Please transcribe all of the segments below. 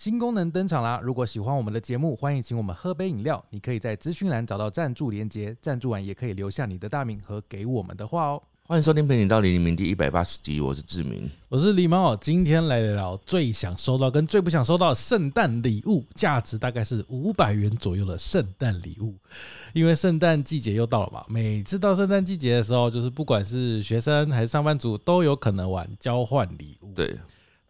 新功能登场啦！如果喜欢我们的节目，欢迎请我们喝杯饮料。你可以在资讯栏找到赞助连接，赞助完也可以留下你的大名和给我们的话哦。欢迎收听《陪你到黎明》第一百八十集，我是志明。我是狸猫，今天来聊聊最想收到跟最不想收到的圣诞礼物，价值大概是五百元左右的圣诞礼物。因为圣诞季节又到了嘛，每次到圣诞季节的时候，就是不管是学生还是上班族，都有可能玩交换礼物。对，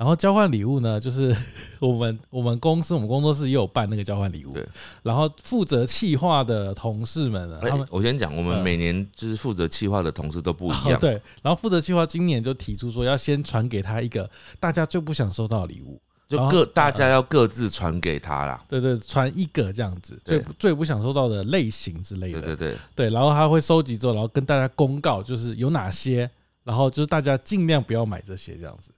然后交换礼物呢，就是 我们我们公司我们工作室也有办那个交换礼物。对，然后负责企划的同事们他们。我先讲，我们嗯。每年就是负责企划的同事都不一样。哦对，然后负责企划今年就提出说要先传给他一个大家最不想收到的礼物，就各大家要各自传给他啦。对对，传一个这样子，最最不想收到的类型之类的，对对对，对然后他会收集之后，然后跟大家公告就是有哪些，然后就是大家尽量不要买这些这样子，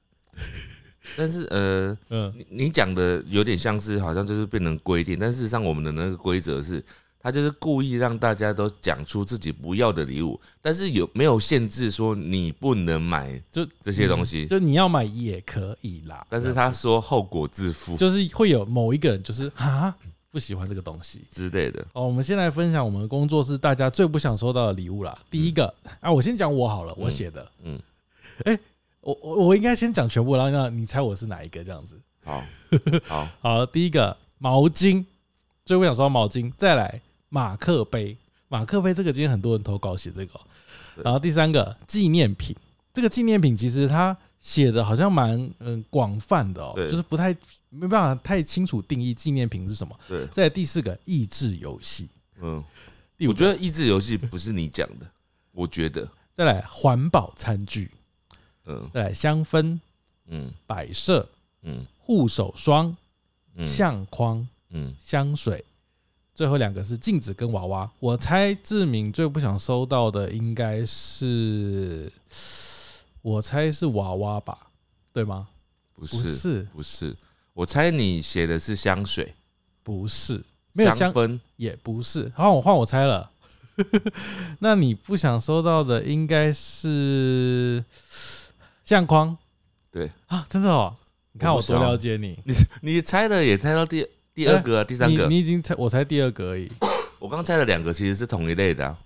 但是呃，嗯，你你讲的有点像是好像就是变成规定，但事实上我们的那个规则是，他就是故意让大家都讲出自己不要的礼物，但是有没有限制说你不能买就这些东西？就你要买也可以啦，但是他说后果自负就是会有某一个人就是啊不喜欢这个东西。之类的。哦，我们先来分享我们的工作室大家最不想收到的礼物啦。第一个啊，我先讲我好了，我写的，嗯，我我我应该先讲全部，然后让你猜我是哪一个这样子。好，好，好，第一个毛巾，最不想说毛巾，再来马克杯，马克杯这个今天很多人投稿写这个然后第三个纪念品，这个纪念品其实它写的好像蛮嗯广泛的哦，对就是不太没办法太清楚定义纪念品是什么。对，再来第四个益智游戏，嗯，我觉得益智游戏不是你讲的，我觉得，再来环保餐具，嗯。再来香氛、嗯。摆设、嗯。护手霜、嗯，相框、嗯，香水，最后两个是镜子跟娃娃。我猜志敏最不想收到的应该是，我猜是娃娃吧，对吗？不不是。是，不是，我猜你写的是香水，不是，没有香，香氛，也不是。好，我换我猜了。那你不想收到的应该是相框对，啊？真的哦，你看我多了解你。你你猜的也猜到第第二个啊，第三你个，你已经猜，我猜第二个而已。我刚猜了两个，其实是同一类的啊。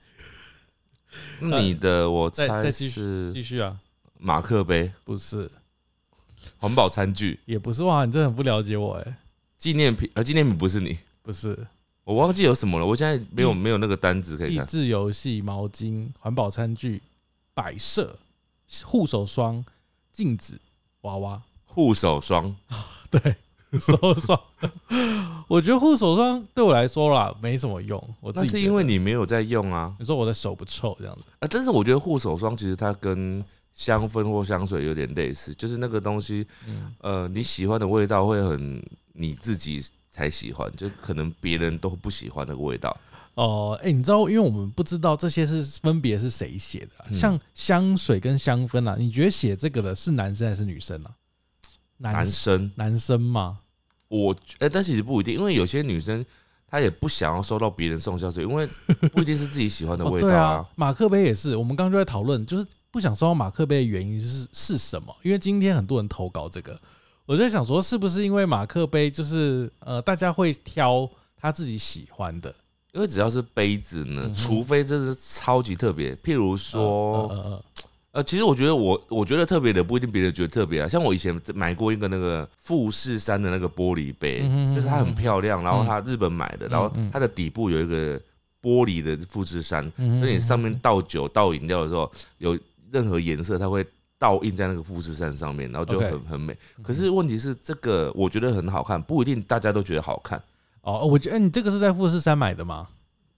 那你的我猜是继续啊，马克杯、不是，环保餐具、也不是哇，你真的很不了解我哎，纪念品，呃，纪念品不是你，不是。我忘记有什么了，我现在没有益没有那个单子可以看。益智游戏、毛巾、环保餐具、摆设、护手霜、镜子、娃娃。护手霜，对，手霜，我觉得护手霜对我来说啦没什么用。我自那是因为得你没有在用啊你说我的手不臭这样子，啊！但是我觉得护手霜其实它跟香氛或香水有点类似，就是那个东西，嗯，呃，你喜欢的味道会很你自己才喜欢，就可能别人都不喜欢那个味道。哦，哎，你知道，因为我们不知道这些是分别是谁写的啊、嗯像香水跟香氛啊，你觉得写这个的是男生还是女生啊？男生，男生吗？我哎、但其实不一定，因为有些女生她也不想要收到别人送香水，因为不一定是自己喜欢的哦，味道对啊，马克杯也是，我们刚刚就在讨论，就是不想收到马克杯的原因是是什么？因为今天很多人投稿这个，我就在想说，是不是因为马克杯就是呃，大家会挑他自己喜欢的？因为只要是杯子呢，嗯除非真是超级特别，譬如说，呃其实我觉得我我觉得特别的不一定别人觉得特别啊。像我以前买过一个那个富士山的那个玻璃杯，嗯就是它很漂亮，然后它日本买的，嗯然后嗯它的底部有一个玻璃的富士山，嗯所以你上面倒酒倒饮料的时候，有任何颜色它会倒映在那个富士山上面，然后就很很美。可是问题是，这个我觉得很好看，不一定大家都觉得好看。哦，我觉得、哎你这个是在富士山买的吗？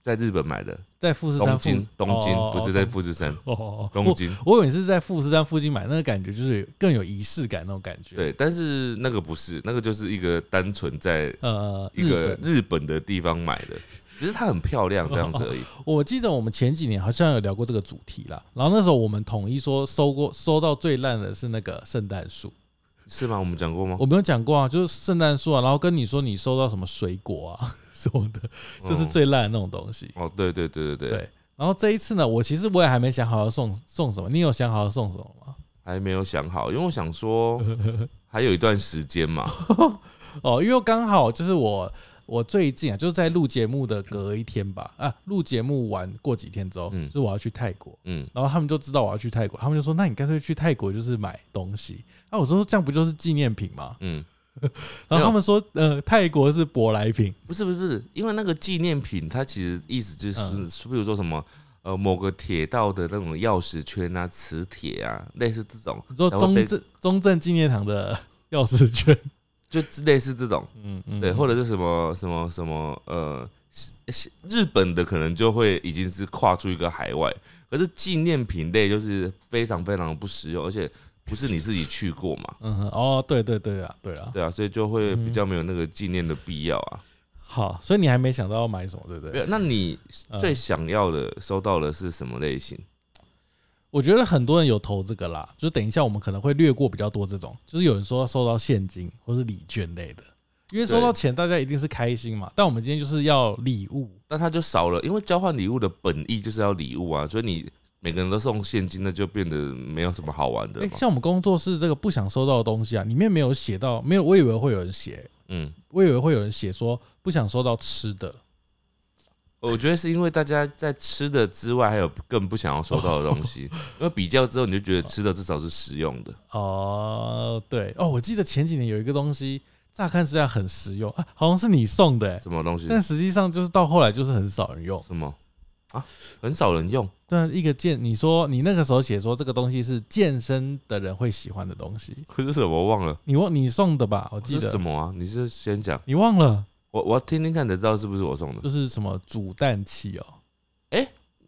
在日本买的，在富士山附东京，东京哦不是在富士山，哦东京。我以为你是在富士山附近买，那个感觉就是更有仪式感那种感觉。，对，但是那个不是，那个就是一个单纯在呃，一个日本日本的地方买的，只是它很漂亮这样子而已。我记得我们前几年好像有聊过这个主题啦，然后那时候我们统一说收过收到最烂的是那个圣诞树，是吗？我们讲过吗？我没有讲过啊，就是圣诞树啊，然后跟你说你收到什么水果啊 什么的，就是最烂的那种东西。哦，对对对对对，对，然后这一次呢，我其实我也还没想好要送送什么，你有想好要送什么吗？还没有想好，因为我想说 还有一段时间嘛。哦，因为刚好就是我我最近啊，就是在录节目的隔一天吧，啊，录节目完过几天之后，嗯就是我要去泰国，嗯，然后他们就知道我要去泰国，他们就说：“那你干脆去泰国就是买东西。”啊，我说这样不就是纪念品吗？嗯，然后他们说：“呃，泰国是舶来品。不是不是不是，因为那个纪念品，它其实意思就是，嗯比如说什么。呃，某个铁道的那种钥匙圈啊、磁铁啊，类似这种”，你说中正中正纪念堂的钥匙圈，就类似这种，嗯嗯，对，或者是什么什么什么呃，日本的可能就会已经是跨出一个海外，可是纪念品类就是非常非常不实用，而且不是你自己去过嘛，嗯哼，哦，对对对啊，对啊，对啊，所以就会比较没有那个纪念的必要啊。好，所以你还没想到要买什么，对不对？没有，那你嗯最想要的收到的是什么类型？我觉得很多人有投这个啦，就是等一下我们可能会略过比较多这种，就是有人说收到现金或是礼券类的，因为收到钱大家一定是开心嘛，但我们今天就是要礼物，但它就少了，因为交换礼物的本意就是要礼物啊，所以你每个人都送现金，那就变得没有什么好玩的。哎、像我们工作室这个不想收到的东西啊，里面没有写到，没有，我以为会有人写，嗯，我以为会有人写说不想收到吃的，我觉得是因为大家在吃的之外，还有更不想要收到的东西，因为比较之后，你就觉得吃的至少是实用的。哦、对，哦，我记得前几年有一个东西，乍看之下很实用啊，好像是你送的、欸，什么东西？但实际上就是到后来就是很少人用。什么啊？很少人用。对啊，一个健，你说你那个时候写说这个东西是健身的人会喜欢的东西，可是什么？我忘了。你忘你送的吧？我记是得什么啊？你是先讲，你忘了，我我要听听看才知道是不是我送的。就是什么煮蛋器哦、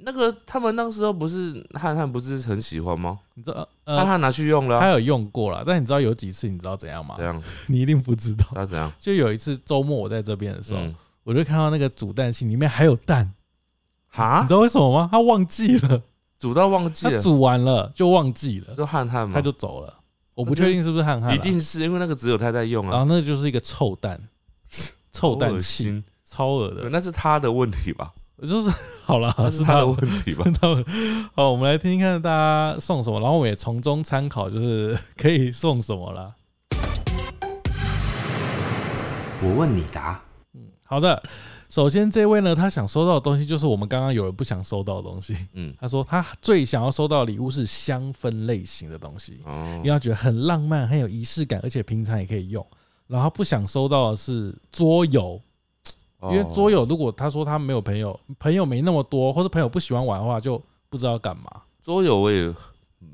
那个他们那时候不是汉汉不是很喜欢吗？你知道汉呃，汉拿去用了啊、他有用过了，但你知道有几次你知道怎样吗怎？样？你一定不知道。他怎样？就有一次周末我在这边的时候，嗯，我就看到那个煮蛋器里面还有蛋，哈你知，道为什么吗？他忘记了，煮到忘记了，他煮完了就忘记了，就汉汉嘛？他就走了。我不确定是不是汉汉啦，一定是因为那个只有他在用啊，然后那就是一个臭蛋，臭好恶蛋器，心，超恶的。那是他的问题吧？就是 好了，那是他的是他的问题吧？他们好，我们来听听看大家送什么，然后我们也从中参考，就是 可以送什么啦。我问你答。嗯好的，首先这位呢，他想收到的东西就是我们刚刚有人不想收到的东西。嗯，他说他最想要收到的礼物是香氛类型的东西，哦因为，他觉得很浪漫、很有仪式感，而且平常也可以用。然后不想收到的是桌游，因为桌游游如果他说他没有朋友，朋友没那么多，或者朋友不喜欢玩的话，就不知道干嘛，桌游我也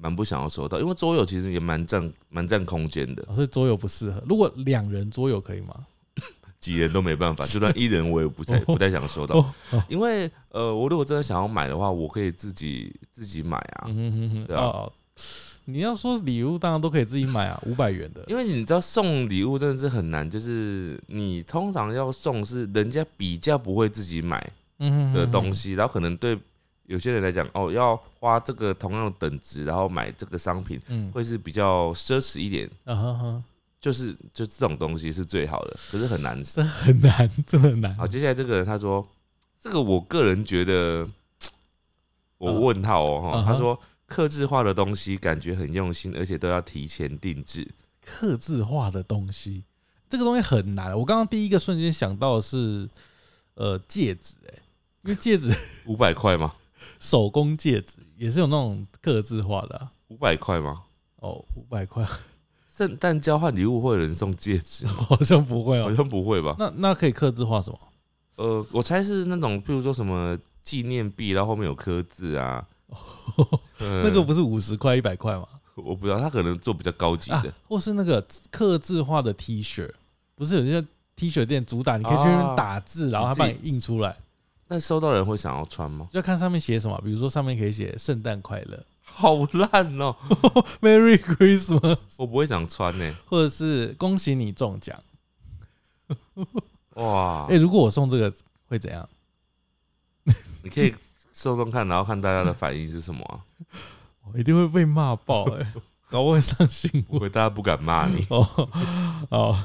蛮不想要收到，因为桌游其实也蛮占蛮占空间的，所以桌游不适合。如果两人桌游可以吗？几人都没办法，就算一人我也不太不太想收到，因为呃，我如果真的想要买的话，我可以自己自己买啊，对啊。哦，你要说礼物，当然都可以自己买啊，五百元的。因为你知道送礼物真的是很难，就是你通常要送是人家比较不会自己买嗯的东，西，然后可能对有些人来讲，哦，要花这个同样的等值，然后买这个商品，嗯，会是比较奢侈一点。啊哈哈，就是就这种东西是最好的，可是很难。这很难，真的很难。好，接下来这个人他说，这个我个人觉得，我问号哦，哈他说克制化的东西感觉很用心，而且都要提前定制。克制化的东西，这个东西很难。我刚刚第一个瞬间想到的是，呃，戒指、欸，因为戒指五百块吗？手工戒指也是有那种克制化的、啊。五百块吗？哦，五百块圣诞交换礼物会有人送戒指吗？好像不会好哦。像不会吧？那那可以刻字画什么？呃，我猜是那种，譬如说什么纪念币，然后后面有刻字啊。呃 那个不是五十块、一百块吗？我不知道，他可能做比较高级啊的。，或是那个刻字化的 T 恤，不是有些 T 恤店主打，你可以去那边打字，然后他帮你印出来，那收到人会想要穿吗？就要看上面写什么。比如说上面可以写“圣诞快乐好烂哦、”，“Merry Christmas”，我不会想穿呢、或者是“恭喜你中奖哇！”。哎，如果我送这个会怎样？你可以送送看，然后看大家的反应是什么啊？我一定会被骂爆哎，搞不好会上新闻不会，大家不敢骂你。哦哦。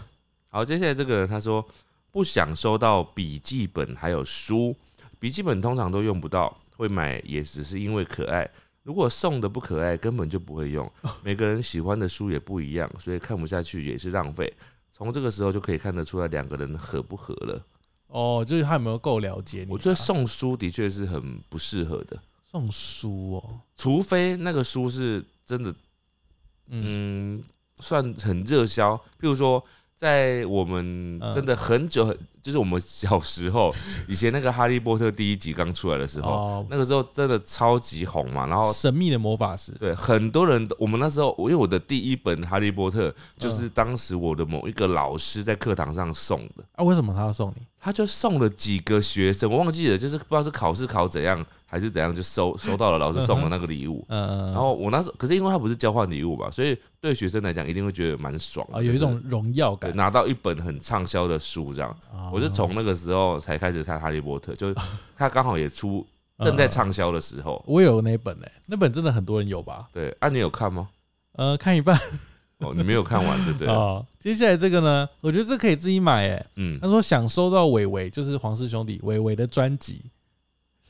好，接下来这个人他说不想收到笔记本还有书，笔记本通常都用不到，会买也只是因为可爱。如果送的不可爱，根本就不会用。每个人喜欢的书也不一样，所以看不下去也是浪费。从这个时候就可以看得出来两个人合不合了。哦，就是他有没有够了解你啊？我觉得送书的确是很不适合的，送书哦，除非那个书是真的，嗯嗯，算很热销。譬如说，在我们嗯。真的很久很，就是我们小时候，以前那个《哈利波特》第一集刚出来的时候，哦，那个时候真的超级红嘛，然后神秘的魔法师，对，很多人都，我们那时候，因为我的第一本《哈利波特》嗯就是当时我的某一个老师在课堂上送的，啊，为什么他要送你？他就送了几个学生，我忘记了，就是不知道是考试考怎样还是怎样，就收 收到了老师送的那个礼物。嗯，然后我那时候，可是因为他不是交换礼物嘛，所以对学生来讲一定会觉得蛮爽，啊，有一种就是荣耀感。拿到一本很畅销的书这样。啊我是从那个时候才开始看《哈利波特》，就是他刚好也出嗯 正在畅销的时候。我有那本诶，那本真的很多人有吧？对，啊，你有看吗？呃，看一半哦，你没有看完，对不对？哦。接下来这个呢，我觉得这可以自己买诶。嗯他，说想收到伟伟，就是黄氏兄弟伟伟的专辑，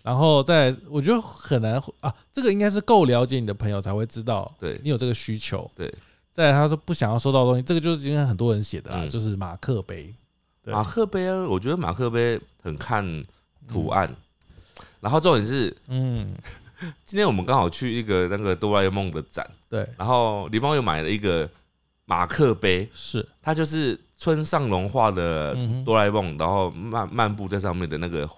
然后再我觉得很难啊，这个应该是够了解你的朋友才会知道对。你有这个需求。对，再来他说不想要收到东西，这个就是今天很多人写的啦，嗯。就是马克杯。对。马克杯啊，我觉得马克杯很看图案，然后重点是嗯，今天我们刚好去一个那个哆啦 A 梦的展，对，然后狸猫又买了一个马克杯，是，它就是村上龙画的嗯哼。哆啦 A 梦，然后漫漫步在上面的那个。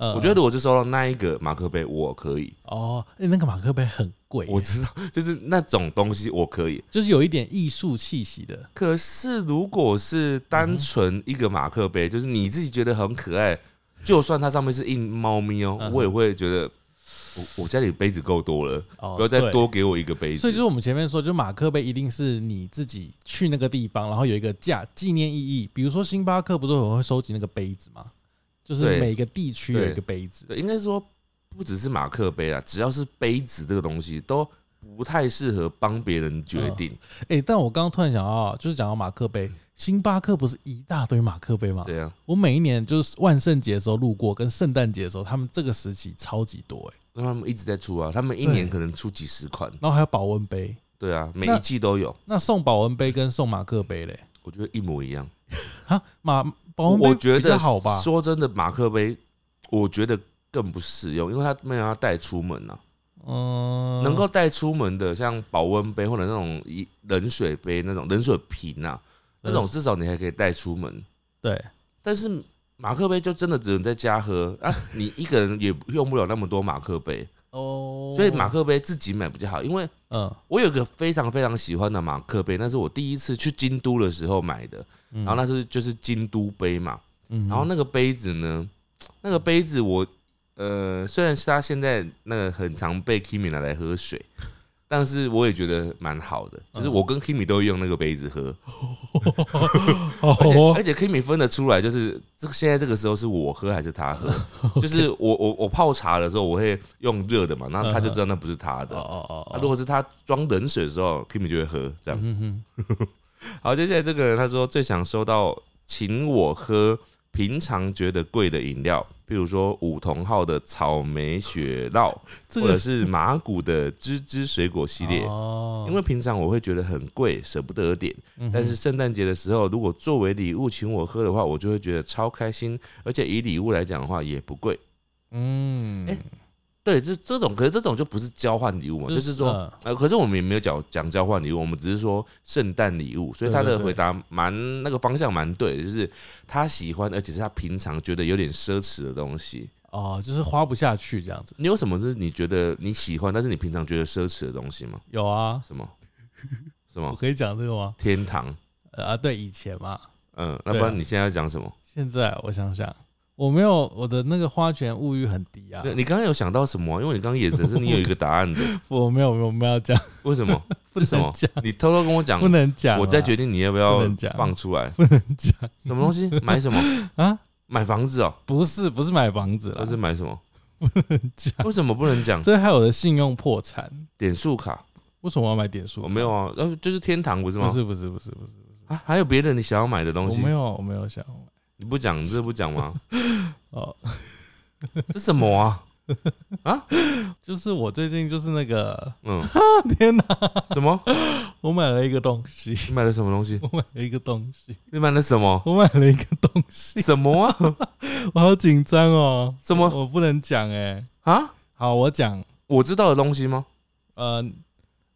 呃我觉得我是收到那一个马克杯，我可以，哦，欸那个马克杯很贵，我知道，就是那种东西我可以。就是有一点艺术气息的。可是如果是单纯一个马克杯，就是你自己觉得很可爱，就算它上面是印猫咪哦、嗯我也会觉得我我家里杯子够多了，哦，不要再多给我一个杯子。所以就是我们前面说，就马克杯一定是你自己去那个地方，然后有一个价纪念意义。比如说星巴克不是很会收集那个杯子吗？就是每个地区有一个杯子。对，应该说不只是马克杯啊，只要是杯子这个东西都不太适合帮别人决定。哎、但我刚刚突然想到，就是讲到马克杯，星巴克不是一大堆马克杯吗？对啊，我每一年就是万圣节的时候路过，跟圣诞节的时候，他们这个时期超级多哎、那他们一直在出啊，他们一年可能出几十款。然后还有保温杯，对啊，每一季都有，那送保温杯跟送马克杯嘞？我觉得一模一样。啊，马保温杯比我觉得较好吧？说真的，马克杯我觉得更不适用，因为它没有要带出门啊。嗯，能够带出门的，像保温杯或者那种一冷水杯那种冷水瓶啊，那种至少你还可以带出门。对，但是马克杯就真的只能在家喝啊，你一个人也用不了那么多马克杯，哦，所以马克杯自己买比较好。因为嗯，我有个非常非常喜欢的马克杯，那是我第一次去京都的时候买的，然然后那是就是京都杯嘛，嗯然后那个杯子呢，那个杯子我呃，虽然是他现在那个很常被 Kimi 拿来喝水，但是我也觉得蛮好的，就是嗯我跟 Kimi 都会用那个杯子喝，哦 而且而且 Kimi 分得出来，就是这个现在这个时候是我喝还是他喝，就是我我我泡茶的时候我会用热的嘛，然后他就知道那不是他的。哦哦如果是他装冷水的时候，Kimi 就会喝这样。好，接下来这个人他说最想收到请我喝平常觉得贵的饮料，比如说五同号的草莓雪酪，或者是马古的芝芝水果系列。哦因为平常我会觉得很贵，舍不得点，但是圣诞节的时候，如果作为礼物请我喝的话，我就会觉得超开心，而且以礼物来讲的话也不贵。嗯，哎对，这这种，可是这种就不是交换礼物嘛，就是说，嗯呃，可是我们也没有讲讲交换礼物，我们只是说圣诞礼物，所以他的回答蛮那个方向蛮对的，就是他喜欢，而且是他平常觉得有点奢侈的东西。哦，就是花不下去这样子。你有什么就是你觉得你喜欢，但是你平常觉得奢侈的东西吗？有啊，什么？什么？我可以讲这个吗？天堂？呃啊，对，以前嘛，嗯，那对啊不然你现在要讲什么？现在我想想，我没有我的那个花钱物欲很低啊，对你刚刚有想到什么啊、因为你刚刚眼神是你有一个答案的，我没有我们要讲，为什么？不是什么能讲，你偷偷跟我讲不，能讲啊，我再决定你要不不要讲放出来。不能讲什么东西？买什么？啊，买房子哦？不是不是买房子或了，是买什么？不能讲，为什么不能讲？这害我的信用破产，点数卡？为什么要买点数？我没有啊，呃，就是天堂不是吗不？是不是不是不是，啊，还有别的你想要买的东西我没？有我没有想你不讲，你这不讲吗？哦，是什么啊？啊？就是我最近就是那个，嗯，天哪，什么？我买了一个东西，你买了什么东西？我买了一个东西，你买了什么？我买了一个东西，什么啊？我好紧张哦。什么我不能讲哎。啊？好，我讲，我知道的东西吗？呃，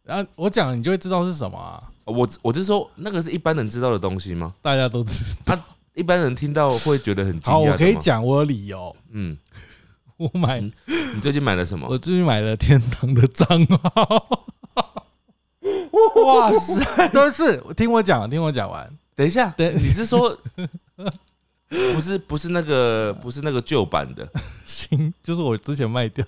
然后我讲，你就会知道是什么啊。我我是说，那个是一般人知道的东西吗？大家都知道。一般人听到会觉得很惊好，讶。我可以。讲我有理由。嗯，我买，嗯你最近买了什么我？最近买了天堂的账号。哇塞！都是听我讲，听我讲完。等一下，等你是说不是不是那个不是那个旧版的？新，就是我之前卖掉，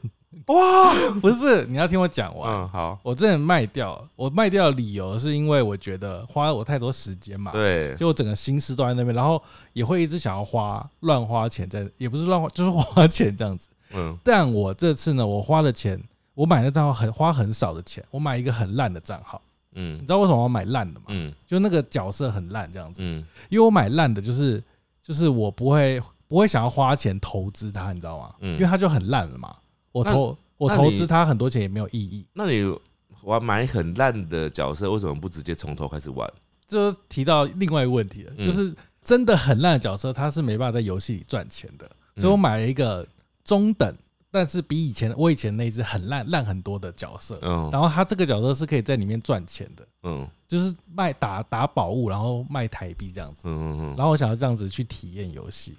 哇，不是你要听我讲完。嗯，好，我之前卖掉，我卖掉的理由是因为我觉得花了我太多时间嘛，对，就我整个心思都在那边，然后也会一直想要花乱花钱在，也不是乱花，就是花钱这样子。嗯。但我这次呢，我花的钱，我买的账号很花很少的钱，我买一个很烂的账号，嗯。你嗯知道为什么我买烂的吗？嗯。就那个角色很烂这样子，嗯。因为我买烂的，就是就是我不会不会想要花钱投资它，你知道吗？嗯因为它就很烂了嘛，我投我投资它很多钱也没有意义。那你玩买很烂的角色，为什么不直接从头开始玩？这就提到另外一个问题了，嗯就是真的很烂的角色，它是没办法在游戏里赚钱的，所以我买了一个中等，但是比以前我以前那只很烂烂很多的角色，嗯。然后他这个角色是可以在里面赚钱的，嗯。就是卖打打宝物，然后卖台币这样子，嗯嗯嗯。然后我想要这样子去体验游戏，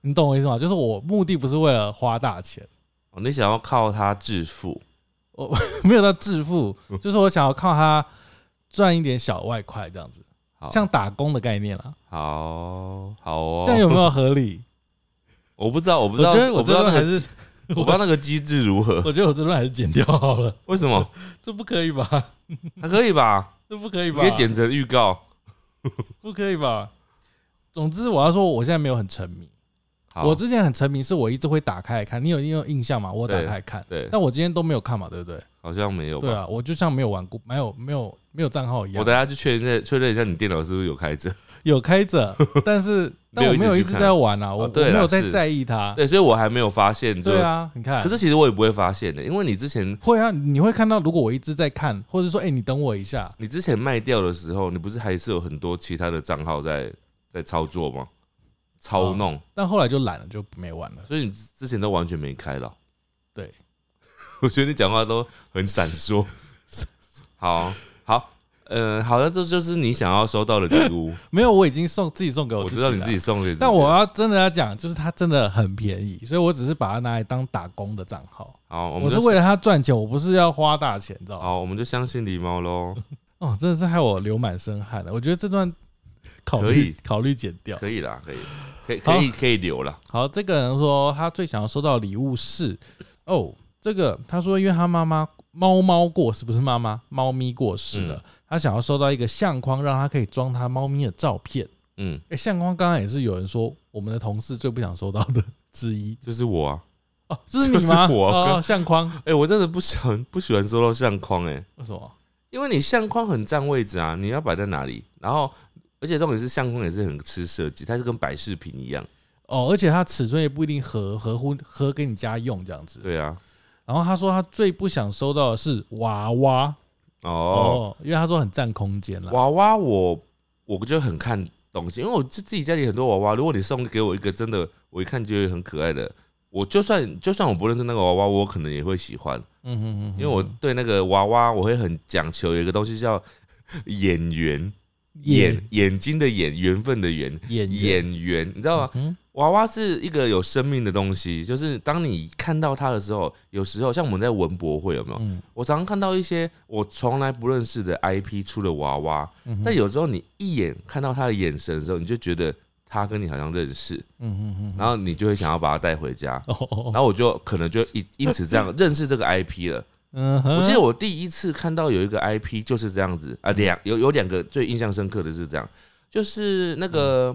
你懂我意思吗？就是我目的不是为了花大钱，哦，你想要靠它致富？我 没有到致富，就是我想要靠它赚一点小外快这样子，像打工的概念啦，好好哦，这样有没有合理？我不知道，我不知道，我觉得我不知道那个还是，我不知道那个机制如何？我觉得我这段还是剪掉好了，为什么？这不可以吧？还可以吧？这不可以吧？你可以剪成预告。不可以吧？总之，我要说，我现在没有很沉迷。好我之前很沉迷，是我一直会打开来看。你有你有印象吗？我打对开来看，对，但我今天都没有看嘛，对不对？好像没有吧？对啊，我就像没有玩过，没有没有没有账号一样我，等下去确认确认一下，你电脑是不是有开着？有开着，但是但我没有一直在玩啊，我没有在在意它。对，所以我还没有发现。就对，啊，你看，可是其实我也不会发现的，因为你之前会啊，你会看到，如果我一直在看，或者说，哎，你等我一下，你之前卖掉的时候，你不是还是有很多其他的账号在在操作吗？操弄，但后来就懒了，就没玩了。所以你之之前都完全没开了。对，我觉得你讲话都很闪烁。好好，呃，好的，这就是你想要收到的礼物。没有，我已经送自己送给我自己了我知道你自己送给但我要真的要讲，就是它真的很便宜，所以我只是把它拿来当打工的账号。好，我们是为了它赚钱，我不是要花大钱，你知道吗？好，我们就相信狸猫喽。哦，真的是害我流满身汗了。我觉得这段考可以虑考虑剪掉。可以啦，可以，可以，可以，可以留了。好，这个人说他最想要收到礼物是哦，这个他说因为他妈妈猫猫过世，不是妈妈，猫咪过世了，嗯他想要收到一个相框，让他可以装他猫咪的照片。嗯，哎、相框刚刚也是有人说我们的同事最不想收到的之一就是我啊。哦，就是你吗？就是我相框哎，我真的不喜欢不喜欢收到相框，哎，为什么？因为你相框很占位置啊，你要摆在哪里？然后，而且重点是相框也是很吃设计，它是跟摆饰品一样。哦，而且它尺寸也不一定合合乎合给你家用这样子。对啊，然后他说他最不想收到的是娃娃。哦，哦，因为他说很占空间了。娃娃我我就很看东西，因为我自自己家里很多娃娃，如果你送给我一个真的，我一看觉得很可爱的，我就算就算我不认识那个娃娃，我可能也会喜欢，嗯哼哼，因为我对那个娃娃我会很讲求，有一个东西叫眼缘，眼眼睛的眼，缘分的缘，演眼缘，你知道吗？嗯娃娃是一个有生命的东西，就是当你看到它的时候，有时候像我们在文博会有没有？嗯。我常常看到一些我从来不认识的 IP 出的娃娃，嗯但有时候你一眼看到他的眼神的时候，你就觉得他跟你好像认识，嗯哼哼，然后你就会想要把他带回家，哦，然后我就可能就因因此这样认识这个 IP 了。嗯，我记得我第一次看到有一个 IP 就是这样子啊，两有有两个最印象深刻的是这样，就是那个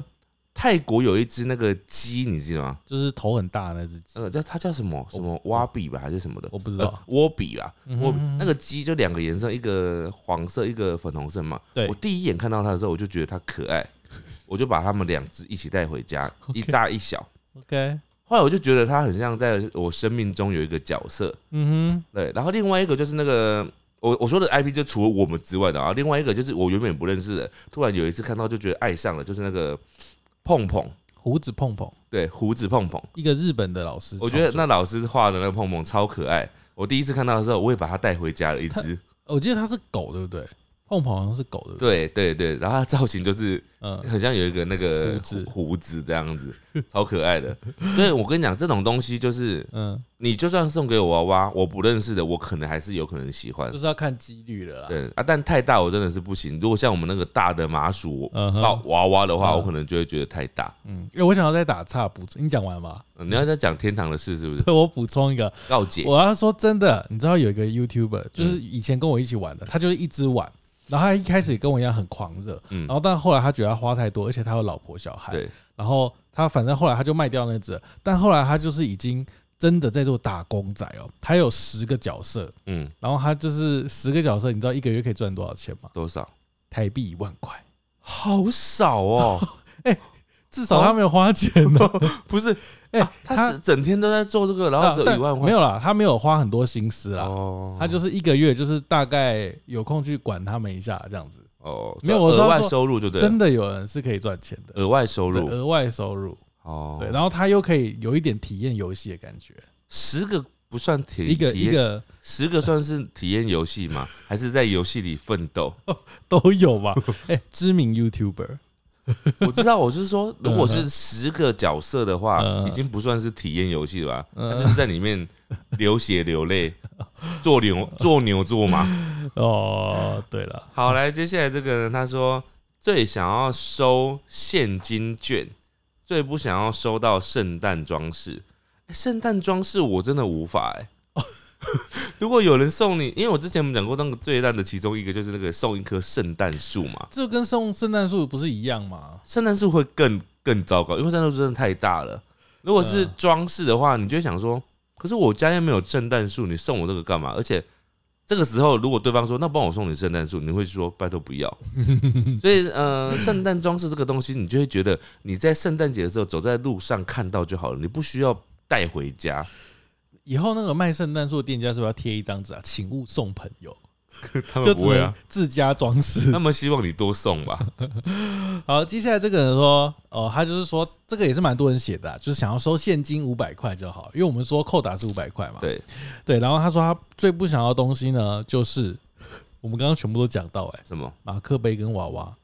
泰国有一只那个鸡，你记得吗？就是头很大的那只鸡，呃，叫它叫什么什么蛙比吧，还是什么的？呃我不知道。窝比啦，我嗯那个鸡就两个颜色，一个黄色，一个粉红色嘛。对我第一眼看到它的时候，我就觉得它可爱，我就把它们两只一起带回家 一大一小。OK，后来我就觉得它很像在我生命中有一个角色，嗯哼对。然后另外一个就是那个我我说的 IP 就除了我们之外的啊，另外一个就是我原本不认识的，突然有一次看到就觉得爱上了，就是那个碰碰，胡子碰碰，对，胡子碰碰。一个日本的老师，我觉得那老师画的那个碰碰超可爱，我第一次看到的时候，我也把它带回家了一只。我记得它是狗，对不对？碰碰好像是狗，对不对？对对对，然后它造型就是嗯，很像有一个那个胡子胡子这样子，超可爱的。所以我跟你讲，这种东西就是嗯，你就算送给我娃娃，我不认识的，我可能还是有可能喜欢就。是要看几率了啦。对啊，但太大我真的是不行。如果像我们那个大的麻薯嗯哼娃娃娃的话，嗯我可能就会觉得太大。嗯，因为我想要再打岔补充，你讲完吗？嗯你要再讲天堂的事是不是？我补充一个，告解，我要说真的，你知道有一个 YouTuber，就是以前跟我一起玩的，他就是一直玩，然后他一开始也跟我一样很狂热，嗯然，后但后来他觉得他花太多，而且他有老婆小孩，对，然后他反正后来他就卖掉那只，但后来他就是已经真的在做打工仔哦，他有十个角色，嗯，然后他就是十个角色，你知道一个月可以赚多少钱吗？多少？台币一万块，好少哦，至少他没有花钱呢。不是，哎、啊他是整天都在做这个，然后只有一万块，没有啦，他没有花很多心思啦。哦，他就是一个月，就是大概有空去管他们一下这样子。哦，没有我额外收入就对了，真的有人是可以赚钱的，额外收入额外收入。哦，对，然后他又可以有一点体验游戏的感觉，十个不算体一个一个十个算是体验游戏吗？还是在游戏里奋斗？都有吧？哎，知名 YouTuber，我知道，我是说，如果是十个角色的话，嗯已经不算是体验游戏了吧？嗯他就是在里面流血流泪，做牛做牛做马。哦，对了，好，来，接下来这个呢，他说最想要收现金券，最不想要收到圣诞装饰。欸圣诞装饰我真的无法哎、如果有人送你，因为我之前我们讲过，那个最烂的其中一个就是那个送一棵圣诞树嘛，这跟送圣诞树不是一样吗？圣诞树会更更糟糕，因为圣诞树真的太大了。如果是嗯装饰的话，你就会想说，可是我家又没有圣诞树，你送我这个干嘛？而且这个时候，如果对方说那帮我送你圣诞树，你会说拜托不要。所以呃，圣诞装饰这个东西，你就会觉得你在圣诞节的时候走在路上看到就好了，你不需要带回家。以后那个卖圣诞树的店家是不是要贴一张纸啊？请勿送朋友，他就只能，自家装饰 他。们希望你多送吧。好，接下来这个人说，哦，他就是说这个也是蛮多人写的啊、就是想要收现金五百块就好，因为我们说扣打是五百块嘛。对，对，然后他说他最不想要的东西呢，就是我们刚刚全部都讲到、哎，什么？马克杯跟娃娃。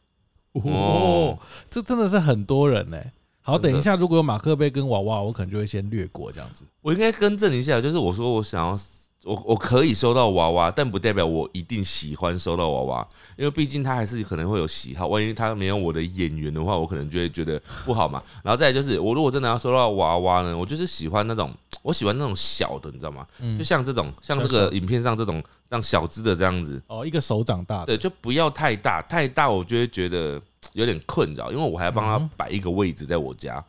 哦哦，这真的是很多人呢、好，等一下，如果有马克杯跟娃娃，我可能就会先略过这样子。我应该更正一下，就是我说我想要，我我可以收到娃娃，但不代表我一定喜欢收到娃娃，因为毕竟他还是可能会有喜好。万一他没有我的眼缘的话，我可能就会觉得不好嘛。然后再来就是，我如果真的要收到娃娃呢，我就是喜欢那种，我喜欢那种小的，你知道吗？嗯就，像这种，像这个影片上这种这样小只的这样子，哦，一个手掌大的，对，就不要太大，太大我就会觉得有点困扰，因为我还要帮嗯他摆一个位置在我家。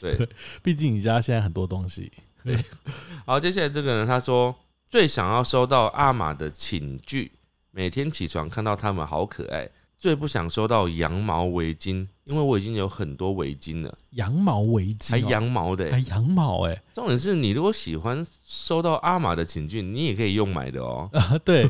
对，毕竟你家现在很多东西。对 好，接下来这个人他说最想要收到阿玛的寝具，每天起床看到他们好可爱。最不想收到羊毛围巾因为我已经有很多围巾了。羊毛围巾还羊毛的还羊毛哎重点是你如果喜欢收到阿玛的请柬你也可以用买的哦。对。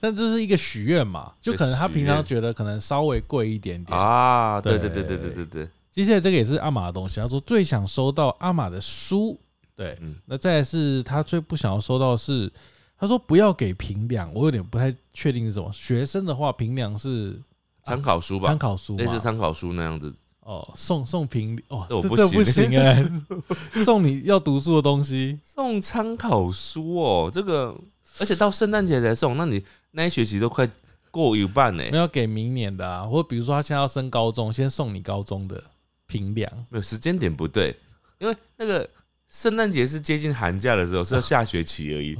但这是一个许愿嘛 就可能他平常觉得可能稍微贵一点点。啊对对对对对对对。接下来这个也是阿玛的东西他说最想收到阿玛的书。对那再是他最不想要收到是他说不要给平凉我有点不太确定是什么。学生的话平凉是参考书吧参，考书类似参考书那样子。哦，送送评哦，这我不这这不行 送你要读书的东西，送参考书哦，这个而且到圣诞节才送，那你那一学期都快过一半呢没。有给明年的啊，或比如说他现在要升高中，先送你高中的评量。没有时间点不对，因为那个圣诞节是接近寒假的时候，是要下学期而已，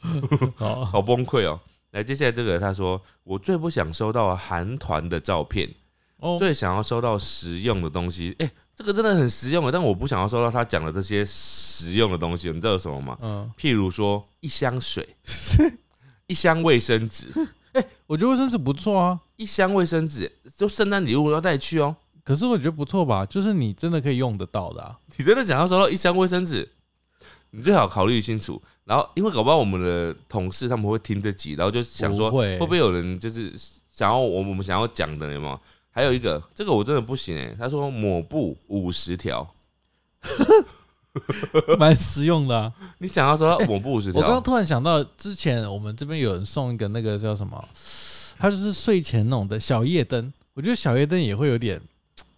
哦，好崩溃哦。来，接下来这个他说，我最不想收到韩团的照片，哦，最想要收到实用的东西。哎、这个真的很实用的，但我不想要收到他讲的这些实用的东西。你知道有什么吗？嗯，譬如说一箱水，一箱卫生纸，我觉得卫生纸不错啊，一箱卫生纸，就圣诞礼物要带去哦。可是我觉得不错吧，就是你真的可以用得到的啊。你真的想要收到一箱卫生纸，你最好考虑清楚。然后，因为搞不好我们的同事他们会听得集，然后就想说，不会会不会有人就是想要我我们想要讲的，有没有？还有一个，这个我真的不行哎、他说抹布五十条，蛮实用的、啊。你想要说抹布五十我刚刚？突然想到，之前我们这边有人送一个那个叫什么，他就是睡前那种的小夜灯。我觉得小夜灯也会有点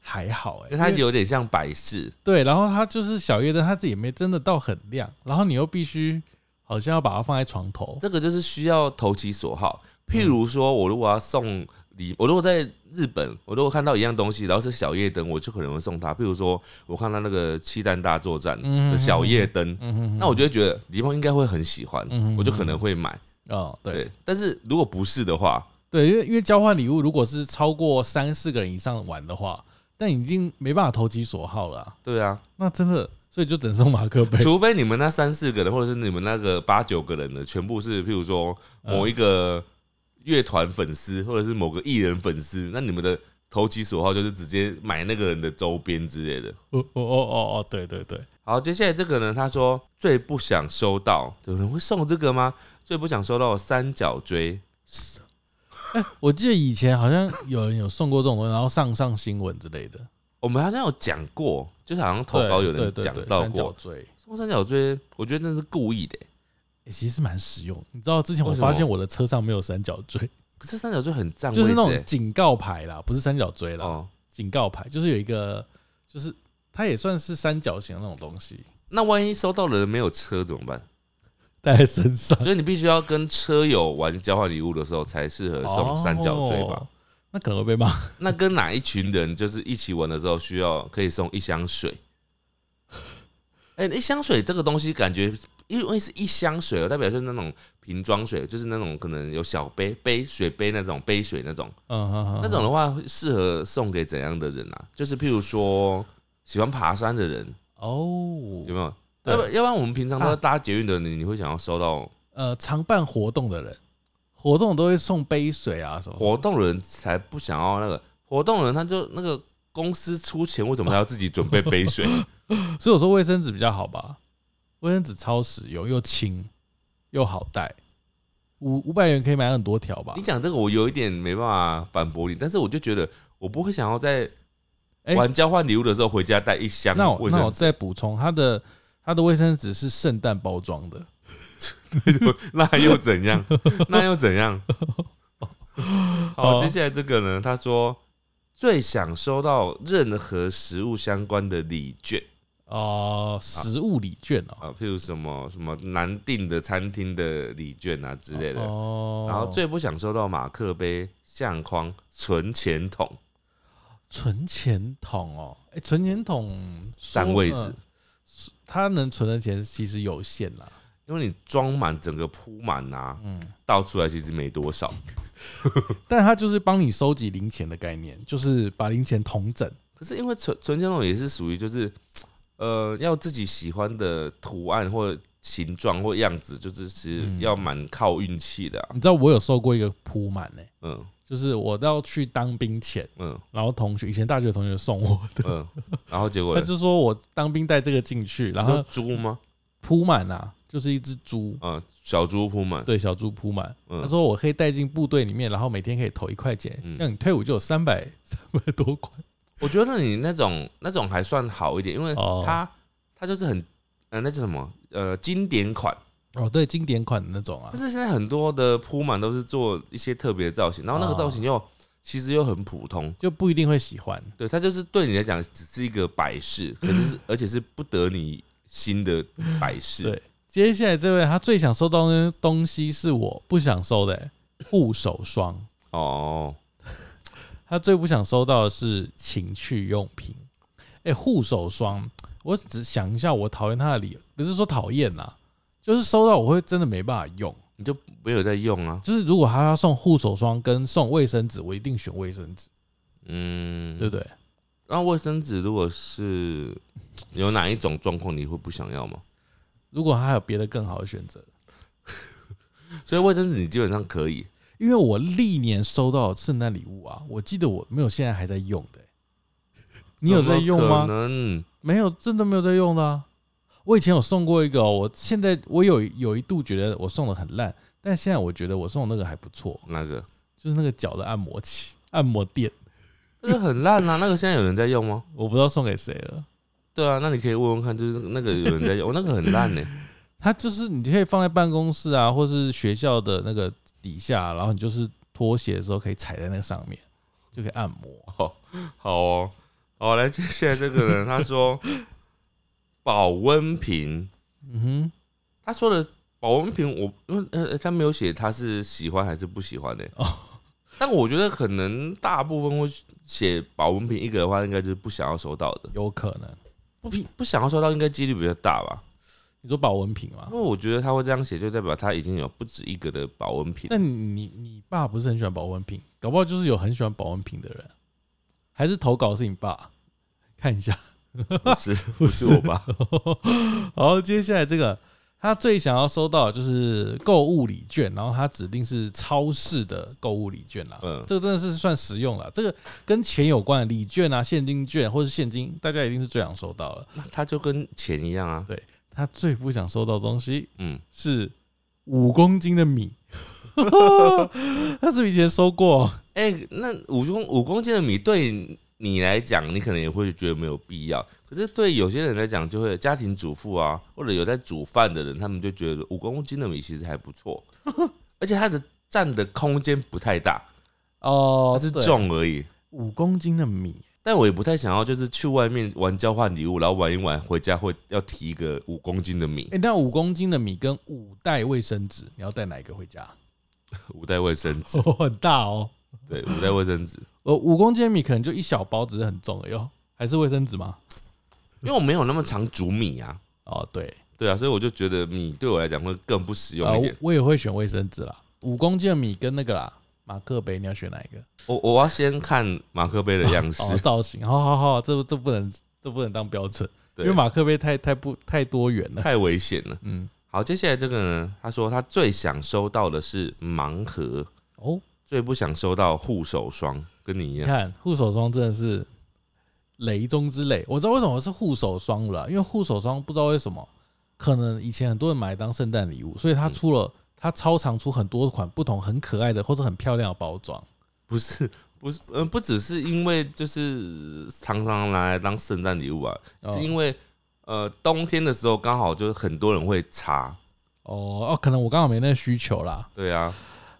还好哎、因为它因为有点像摆饰，对，然后它就是小夜灯，它自己也没真的到很亮，然后你又必须好像要把它放在床头。这个就是需要投其所好。譬如说，我如果要送礼，我如果在日本，我如果看到一样东西，然后是小夜灯，我就可能会送他。譬如说，我看到那个气弹大作战嗯的小夜灯，那我就会觉得李梦应该会很喜欢我就可能会买。哦，对对，但是如果不是的话，对，因为因为交换礼物，如果是超过三四个人以上玩的话，但已经没办法投其所好了啊、对啊，那真的，所以就只能送马克杯。除非你们那三四个人，或者是你们那个八九个人的，全部是譬如说某一个乐团粉丝，或者是某个艺人粉丝，那你们的投其所好就是直接买那个人的周边之类的。哦哦哦哦哦，对对对，好，接下来这个呢，他说最不想收到，有人会送这个吗？最不想收到三角锥，我记得以前好像有人有送过这种东西，然后上上新闻之类的。我们好像有讲过，就是好像投稿有人讲到三角过锥、送三角锥，我觉得那是故意的欸、欸其实蛮实用。你知道之前我发现我的车上没有三角锥，可是三角锥很占就是那种欸，警告牌啦，不是三角锥啦，哦。警告牌就是有一个，就是它也算是三角形的那种东西，那万一收到的人没有车怎么办？带在身上。所以你必须要跟车友玩交换礼物的时候才适合送三角锥吧？哦那可能会被骂。那跟哪一群人就是一起玩的时候需要可以送一箱水？哎、一箱水这个东西感觉，因为是一箱水哦，代表是那种瓶装水，就是那种可能有小杯杯水杯那种杯水那种，嗯嗯嗯，那种的话适合送给怎样的人啊？就是譬如说喜欢爬山的人，哦有，没有？要不要不然我们平常都搭捷运的人，你会想要收到呃，常办活动的人，活动都会送杯水啊什么活动人才不想要那个活动人，他就那个公司出钱，为什么还要自己准备杯水？所以我说卫生纸比较好吧，卫生纸超实用又轻又好带，五五百元可以买很多条吧。你？讲这个，我有一点没办法反驳你，但是我就觉得我不会想要在哎玩交换礼物的时候回家带一箱那我那我卫生纸，再补充，它的它的卫生纸是圣诞包装的，那又怎样？那又怎样？好，哦接下来这个呢？他说最想收到任何食物相关的礼券哦，食物礼券哦，啊，譬如什么什么难订的餐厅的礼券啊之类的。哦，然后最不想收到马克杯、相框、存钱筒。存钱筒哦，哎，存钱筒说占位置呃它能存的钱其实有限啦，因为你装满整个铺满啊，嗯，倒出来其实没多少。但它就是帮你收集零钱的概念，就是把零钱统整。可是因为存存钱筒也是属于就是，呃，要自己喜欢的图案或形状或样子，就是其实嗯要蛮靠运气的、啊。你知道我有收过一个铺满呢，嗯就是我要去当兵前，嗯然后同学以前大学同学送我的，嗯，然后结果他呢就说我当兵带这个进去，然后猪吗？铺满啊，就是一只猪，嗯，小猪铺满。对，小猪铺满。嗯他说我可以带进部队里面，然后每天可以投一块钱，嗯这样你退伍就有三百三百多块。我觉得你那种那种还算好一点，因为哦它它就是很呃那叫什么呃经典款。哦，对，经典款的那种啊但，是现在很多的铺满都是做一些特别的造型，然后那个哦造型又其实又很普通，就不一定会喜欢。对，它就是对你来讲只是一个摆饰，可是是 而且是不得你心的摆饰。对，接下来这位他最想收到的东西是我不想收的、欸护手霜。哦，他最不想收到的是情趣用品。哎、护手霜，我只想一下，我讨厌他的理由，不是说讨厌啦，就是收到我会真的没办法用。你就没有在用啊？就是如果他要送护手霜跟送卫生纸，我一定选卫生纸，嗯，对不对？那卫生纸如果是有哪一种状况你会不想要吗？如果他还有别的更好的选择，所以卫生纸你基本上可以。因为我历年收到圣诞礼物啊，我记得我没有现在还在用的、你有在用吗可？能没有，真的没有在用的啊。我以前有送过一个、哦，我现在我有有一度觉得我送的很烂，但现在我觉得我送的那个还不错，那个就是那个脚的按摩器、按摩垫，那个很烂啊，那个现在有人在用吗？我不知道送给谁了。对啊，那你可以问问看，就是那个有人在用，哦那个很烂呢、它就是你可以放在办公室啊，或是学校的那个底下，然后你就是脱鞋的时候可以踩在那个上面，就可以按摩。好哦，好，来接下来这个人，他说保温瓶，嗯哼，他说的保温瓶，我因为呃他没有写他是喜欢还是不喜欢的、哦但我觉得可能大部分会写保温瓶一个的话，应该就是不想要收到的，有可能。不不想要收到应该几率比较大吧？你说保温瓶吗因为？我觉得他会这样写，就代表他已经有不止一个的保温瓶那。你你你爸不是很喜欢保温瓶，搞不好就是有很喜欢保温瓶的人，还是投稿是你爸？看一下。不是 不是我爸？好，接下来这个他最想要收到的就是购物礼券，然后他指定是超市的购物礼券啦。嗯这个真的是算实用了。这个跟钱有关的礼券啊、现金券或是现金，大家一定是最想收到了。那他就跟钱一样啊。对他最不想收到的东西嗯，是五公斤的米。他是不是以前收过？哎、那五公五公斤的米对你来讲，你可能也会觉得没有必要。可是对有些人来讲，就会家庭主妇啊，或者有在煮饭的人，他们就觉得五公斤的米其实还不错，而且它的占的空间不太大，哦它是重而已。五公斤的米。但我也不太想要，就是去外面玩交换礼物，然后玩一玩，回家会要提一个五公斤的米哎、，那五公斤的米跟五袋卫生纸，你要带哪一个回家？五袋卫生纸，哦，很大哦。对，五袋卫生纸。呃，五公斤的米可能就一小包，只是很重而已哦。还是卫生纸吗？因为我没有那么常煮米啊，哦，对，对啊，所以我就觉得米对我来讲会更不实用啊，一点。我我也会选卫生纸啦。五公斤的米跟那个啦，马克杯，你要选哪一个？我我要先看马克杯的样式，哦，造型，好好好，这这不能这不能当标准，因为马克杯太太不太多元了。太危险了。嗯，好，接下来这个呢，他说他最想收到的是盲盒，哦，最不想收到护手霜，跟你一样。你看护手霜真的是雷中之雷。我知道为什么是护手霜了，因为护手霜不知道为什么，可能以前很多人买来当圣诞礼物，所以它嗯出了。它超常出很多款不同很可爱的或者很漂亮的包装，不是不是，嗯、不只是因为就是常常拿来当圣诞礼物啊，哦是因为呃冬天的时候刚好就是很多人会擦，哦哦，可能我刚好没那个需求啦。对啊，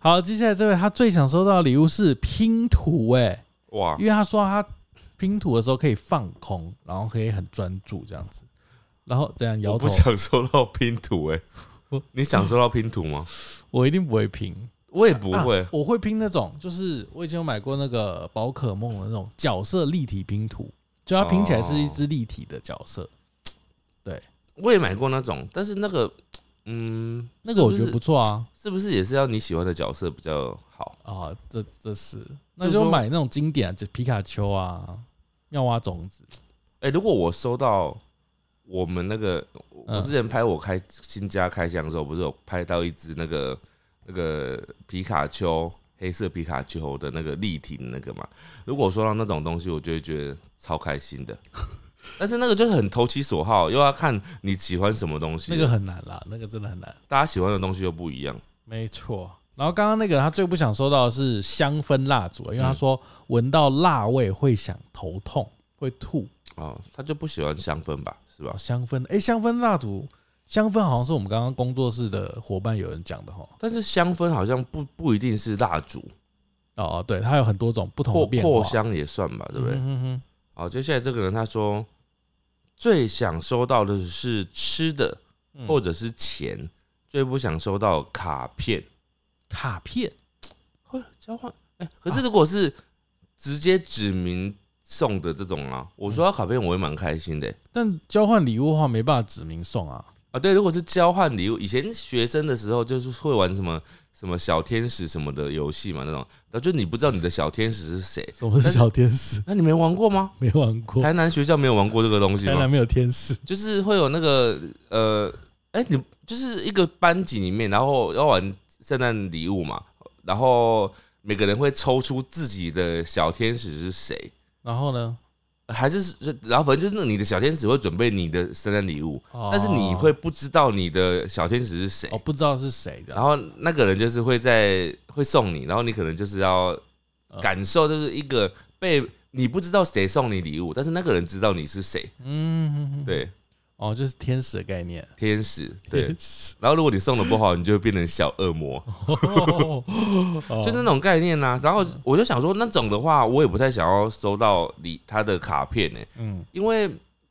好，接下来这位他最想收到的礼物是拼图，哎，哇。因，为他说他拼图的时候可以放空，然后可以很专注这样子，然后这样摇头。我不，想收到拼图哎、我你想收到拼图吗？我一定不会拼，我也不会。啊，我会拼那种，就是我以前有买过那个宝可梦的那种角色立体拼图，就它拼起来是一只立体的角色，对。我也买过那种，但是那个，嗯，那个我觉得是不是不错啊。是不是也是要你喜欢的角色比较好？啊，这这是，那就买那种经典啊，就皮卡丘啊、妙蛙种子，哎、如果我收到我们那个，我嗯之前拍我开新家开箱的时候，不是有拍到一只那个那个皮卡丘黑色皮卡丘的那个立体的那个嘛？如果我收到那种东西，我就会觉得超开心的。但是那个就是很投其所好，又要看你喜欢什么东西。那个很难啦，那个真的很难。大家喜欢的东西又不一样。没错。然后刚刚那个他最不想收到的是香氛蜡烛，因为他嗯说闻到辣味会想头痛，会吐。哦，他就不喜欢香氛吧？是吧哦，？香氛，哎，香氛蜡烛，香氛好像是我们刚刚工作室的伙伴有人讲的哈。但是香氛好像不不一定是蜡烛，哦，对，它有很多种不同变化，扩香也算吧，对不对？嗯哼哼好，接下来这个人他说，最想收到的是吃的嗯或者是钱，最不想收到卡片。卡片会交换？哎、可是如果是直接指明送的这种啊，我收到卡片我会蛮开心的、但交换礼物的话没办法指明送啊。啊，对，如果是交换礼物，以前学生的时候就是会玩什么什么小天使什么的游戏嘛，那种，然后就你不知道你的小天使是谁，什么是小天使？那你没玩过吗？没玩过，台南学校没有玩过这个东西吗？台南没有天使。就是会有那个呃，哎、你就是一个班级里面，然后要玩圣诞礼物嘛，然后每个人会抽出自己的小天使是谁，然后呢？还是是然后反正就是你的小天使会准备你的圣诞礼物，但是你哦会不知道你的小天使是谁。哦，不知道是谁的，然后那个人就是会在会送你，然后你可能就是要嗯。感受，就是一个被你不知道谁送你礼物，但是那个人知道你是谁，嗯，嗯嗯对，哦，就是天使的概念，天使，对。然后如果你送的不好，你就会变成小恶魔，哦。就那种概念呐、然后我就想说，那种的话，我也不太想要收到你他的卡片呢、嗯。因为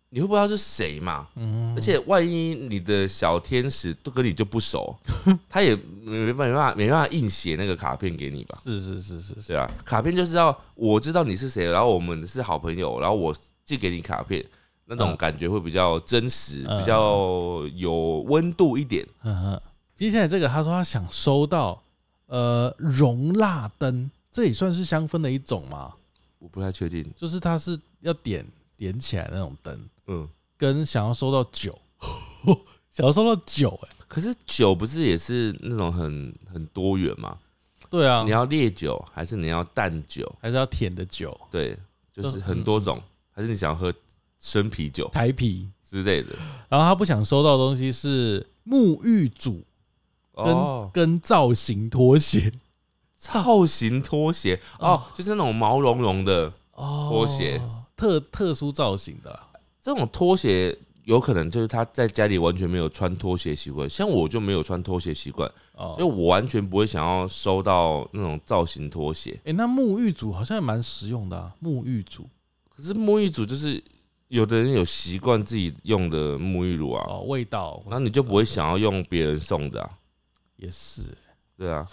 你会不知道是谁嘛，嗯，而且万一你的小天使都跟你就不熟，他也没办法没办法硬写那个卡片给你吧。是是是是是，卡片就是要我知道你是谁，然后我们是好朋友，然后我寄给你卡片，那种嗯感觉会比较真实，嗯比较有温度一点。嗯哼。接下来这个，他说他想收到呃熔蜡灯，这也算是香氛的一种吗？我不太确定，就是它是要点点起来那种灯，嗯，跟想要收到酒，想要收到酒、哎，可是酒不是也是那种很很多元吗？对啊你，要烈酒还是你要淡酒？还是要甜的酒，对，就是嗯很多种，还是你想要喝生啤酒台啤。之类的？然后他不想收到的东西是沐浴组哦，跟造型拖鞋造型拖鞋哦，就是那种毛茸茸的哦拖鞋，特特殊造型的啦。这种拖鞋。有可能就是他在家里完全没有穿拖鞋习惯，像我就没有穿拖鞋习惯，哦所以，我完全不会想要收到那种造型拖鞋。哎、那沐浴组好像也蛮实用的啊。沐浴组可是沐浴组就是有的人有习惯自己用的沐浴乳啊，哦，味道，那你就不会想要用别人送的啊，也是，对啊，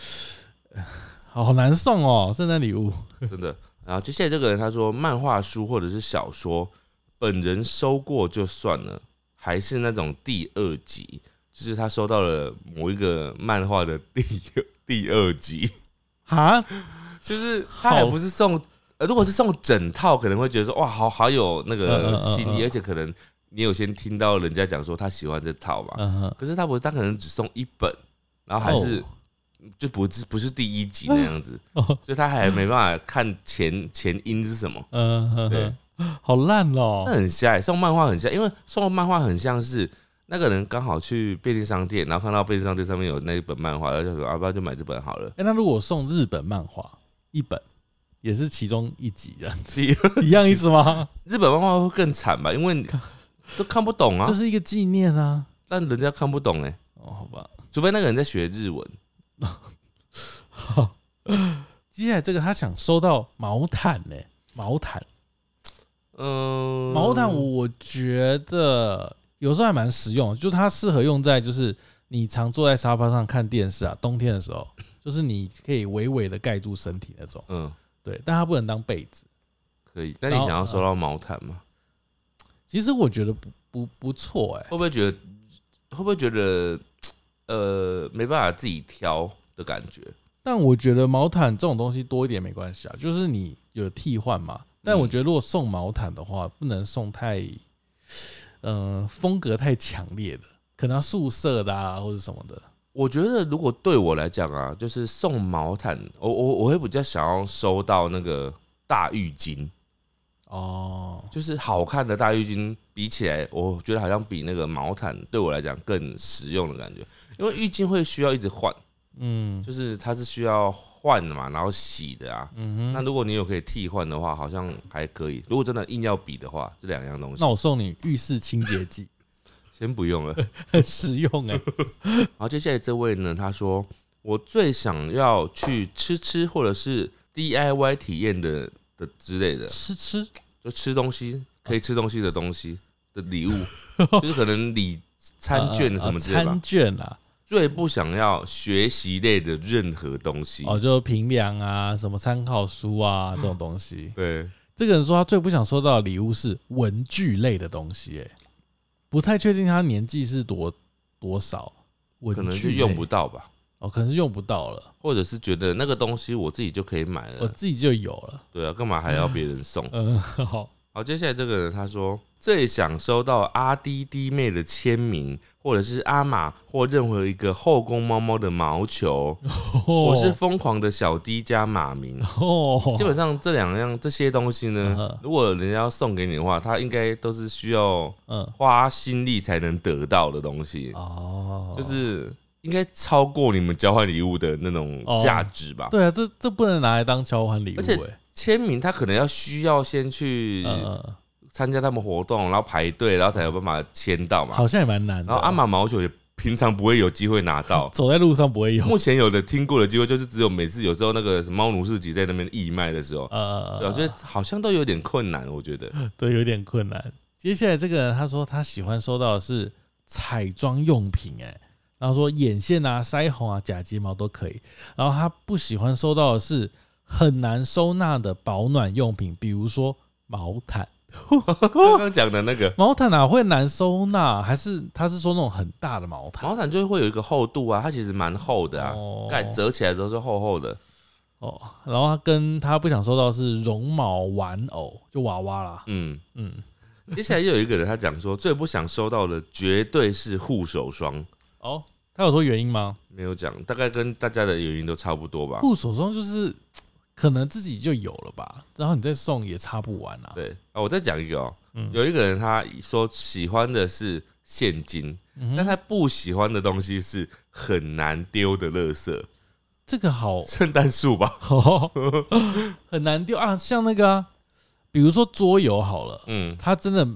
好难送哦，圣诞礼物。真的。然后接下来这个人他说，漫画书或者是小说，本人收过就算了，还是那种第二集，就是他收到了某一个漫画的第第二集，哈，就是他还不是送，呃，如果是送整套，可能会觉得说哇，好好有那嗯个心意，嗯而且可能你有先听到人家讲说他喜欢这套嘛，可是他不是，他可能只送一本，然后还是、哦。就不是不是第一集那样子，哦，所以他还没办法看前前因是什么，嗯哼对，好烂哦。那。很瞎、欸。送漫画很瞎，因为送漫画很像是那个人刚好去便利商店，然后看到便利商店上面有那一本漫画，然后就说啊，不然就买这本好了。哎、那如果送日本漫画一本，也是其中一集这样子，一样意思吗？日本漫画会更惨吧，因为你 都看不懂啊这，是一个纪念啊。但人家看不懂哎、哦，好吧。除非那个人在学日文。好，接下来这个他想收到毛毯呢、毛毯，嗯，毛毯我觉得有时候还蛮实用，就是它适合用在就是你常坐在沙发上看电视啊，冬天的时候，就是你可以微微的盖住身体那种，嗯对，但它不能当被子。可以，但你想要收到毛毯吗？其实我觉得不不不错哎、会不会觉得会不会觉得呃没办法自己挑的感觉？但我觉得毛毯这种东西多一点没关系啊，就是你有替换嘛。但我觉得如果送毛毯的话，不能送太，嗯、风格太强烈的，可能要素色的啊，或者什么的。我觉得如果对我来讲啊，就是送毛毯，我我我会比较想要收到那个大浴巾，哦，就是好看的大浴巾比起来，我觉得好像比那个毛毯对我来讲更实用的感觉，因为浴巾会需要一直换，嗯。就是它是需要换的嘛，然后洗的啊。嗯哼，那如果你有可以替换的话，好像还可以。如果真的硬要比的话，这两样东西。那我送你浴室清洁剂，先不用了。很实用哎、然后接下来这位呢，他说我最想要去吃吃或者是 DIY 体验的的之类的，吃吃就吃东西可以吃东西的东西的礼物，就是可能礼餐券什么之类的吧呃餐。券啊，最不想要学习类的任何东西。哦，就评量啊，什么参考书啊这种东西。对，这个人说他最不想收到的礼物是文具类的东西、欸，不太确定他年纪是多多少，我可能是用不到吧，哦，可能是用不到了，或者是觉得那个东西我自己就可以买了。我自己就有了。对啊，干嘛还要别人送？嗯，好，好，接下来这个人他说最想收到阿滴滴妹的签名，或者是阿玛或任何一个后宫猫猫的毛球。我是疯狂的小 D 加马明。哦，基本上这两样这些东西呢嗯，如果人家要送给你的话，他应该都是需要嗯花心力才能得到的东西，哦，就是应该超过你们交换礼物的那种哦价值吧。对啊，这这不能拿来当交换礼物而且哎，签名他可能要需要先去参加他们活动，然后排队，然后才有办法签到嘛。好像也蛮难的。然后阿玛毛球也平常不会有机会拿到。走在路上不会有，目前有的听过的机会，就是只有每次有时候那个猫奴市集在那边义卖的时候，呃，对啊，所以好像都有点困难，我觉得。对，有点困难。接下来这个人他说他喜欢收到的是彩妆用品，哎，然后说眼线啊、腮红啊、假睫毛都可以。然后他不喜欢收到的是很难收纳的保暖用品，比如说毛毯。刚刚讲的那个毛毯哪会难收纳？还是他是说那种很大的毛毯？毛毯就会有一个厚度啊，它其实蛮厚的啊哦，盖折起来的时候是厚厚的。哦，然后他跟他不想收到是绒毛玩偶，就娃娃啦。嗯，嗯，接下来又有一个人他讲说，最不想收到的绝对是护手霜，哦，他有说原因吗？没有讲，大概跟大家的原因都差不多吧。护手霜就是可能自己就有了吧，然后你再送也擦不完啊。对啊，我再讲一个哦，嗯。有一个人他说喜欢的是现金，嗯哼，但他不喜欢的东西是很难丢的垃圾，这个好。圣诞树吧？很难丢啊，像那个啊，比如说桌游好了，嗯，他真的，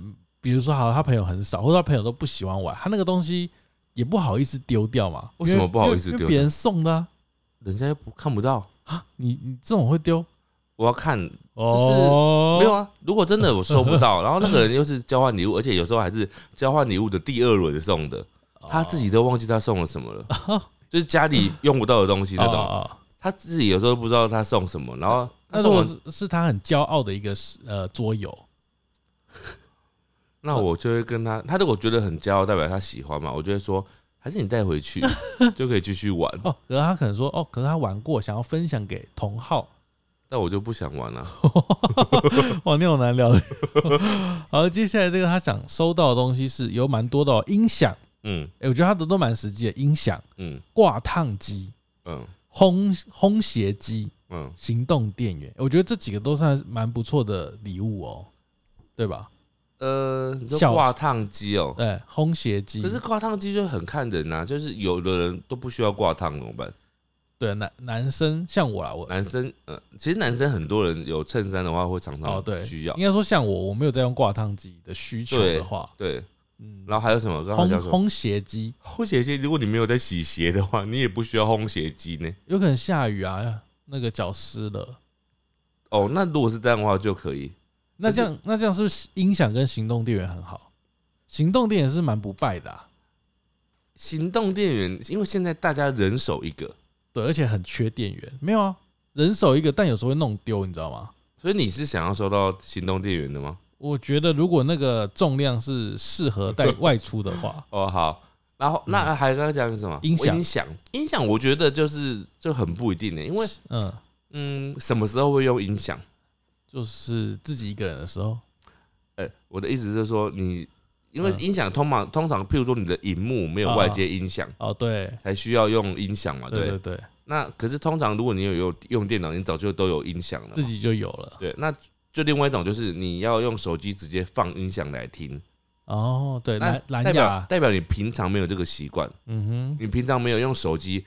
比如说好，他朋友很少，或者他朋友都不喜欢玩，他那个东西也不好意思丢掉嘛。为什么不好意思丢掉因为因为别人送的啊，人家又不看不到，你你这种会丢？我要看就是？没有啊。如果真的我收不到，然后那个人又是交换礼物，而且有时候还是交换礼物的第二轮送的，哦。他自己都忘记他送了什么了，就是家里用不到的东西那种，他自己有时候都不知道他送什么，然后他那如果送了，是是他很骄傲的一个呃桌游，那我就会跟他，他如果觉得很骄傲，代表他喜欢嘛，我就会说，还是你带回去 就可以继续玩，哦，可是他可能说哦，可是他玩过，想要分享给同号。但我就不想玩了。哇，你好难聊。好，接下来这个他想收到的东西是有蛮多的、哦，音响。嗯哎、我觉得他的都蛮实际的，音响、嗯挂烫机、嗯烘烘鞋机、嗯，行动电源，我觉得这几个都算蛮不错的礼物哦，对吧？呃，你说小挂烫机哦，对，烘鞋机，可是挂烫机就很看人呐、就是有的人都不需要挂烫怎么办？对男男生像我啦，我男生呃，其实男生很多人有衬衫的话会常哦对常需要应。该说像我，我没有在用挂烫机的需求的话，对，嗯，然后还有什么？烘？烘鞋机烘鞋机，如果你没有在洗鞋的话，你也不需要烘鞋机呢。有可能下雨啊，那个脚湿了。哦，那如果是这样的话就可以。那这样，那这样是不是音响跟行动电源很好？行动电源是蛮不败的、啊，行动电源，因为现在大家人手一个，对，而且很缺电源。没有啊，人手一个，但有时候会弄丢，你知道吗？所以你是想要收到行动电源的吗？我觉得如果那个重量是适合带 外出的话，哦，好。然后那还刚刚讲什么？音响音响，音响，我觉得就是就很不一定呢，因为嗯，嗯，什么时候会用音响？就是自己一个人的时候，哎、我的意思是说，你因为嗯。音响通常通常，譬如说你的荧幕没有外接音响，哦，对，才需要用音响嘛，对。对对对，那可是通常如果你有有用电脑，你早就都有音响了嘛。自己就有了。对，那就另外一种就是你要用手机直接放音响来听，哦，对，那蓝蓝代表牙，代表你平常没有这个习惯，嗯哼，你平常没有用手机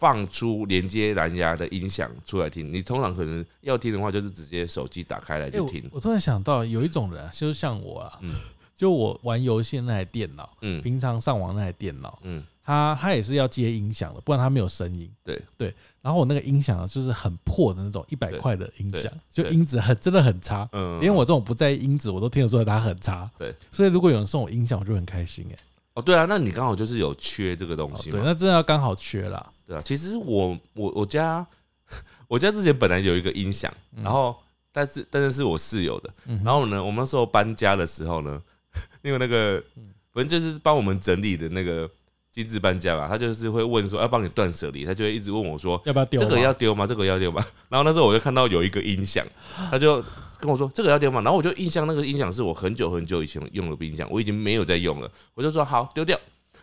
放出连接蓝牙的音响出来听，你通常可能要听的话就是直接手机打开来哎、就听。我我突然想到有一种人、啊，就是像我啊，嗯。就我玩游戏那台电脑，嗯。平常上网那台电脑，嗯，它它也是要接音响的，不然它没有声音。对。对，然后我那个音响啊就是很破的那种，一百块的音响，就音质很真的很差。嗯，连我这种不在意音质，我都听得出来它很差。对，所以如果有人送我音响，我就很开心哎、哦对啊，那你刚好就是有缺这个东哦对，那真的要刚好缺啦。对啊，其实我我我家 我家之前本来有一个音响，嗯然后但是但是是我室友的，嗯，然后呢，我们那时候搬家的时候呢，因为那个嗯反正就是帮我们整理的那个机智搬家吧，他就是会问说要帮你断舍离，他就会一直问我说要不要丢？这个要丢吗？这个要丢吗？然后那时候我就看到有一个音响，他就跟我说这个要丢吗？然后我就印象那个音响是我很久很久以前用的音响，我已经没有在用了，我就说好丢掉。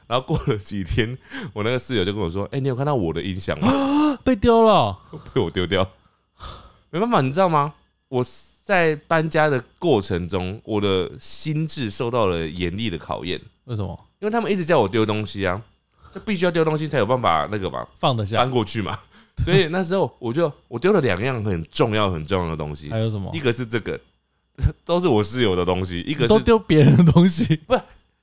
然后过了几天，我那个室友就跟我说：“哎、你有看到我的音响吗？被丢了，被我丢掉。”没办法，你知道吗？我在搬家的过程中，我的心智受到了严厉的考验，为什么因为他们一直叫我丢东西啊，就必须要丢东西才有办法那个嘛，放得下搬？过去嘛。所以那时候我就我丢了两样很重要很重要的东西还，有什么一？个是这个，都是我室友的东西，一个都是丢别人的东西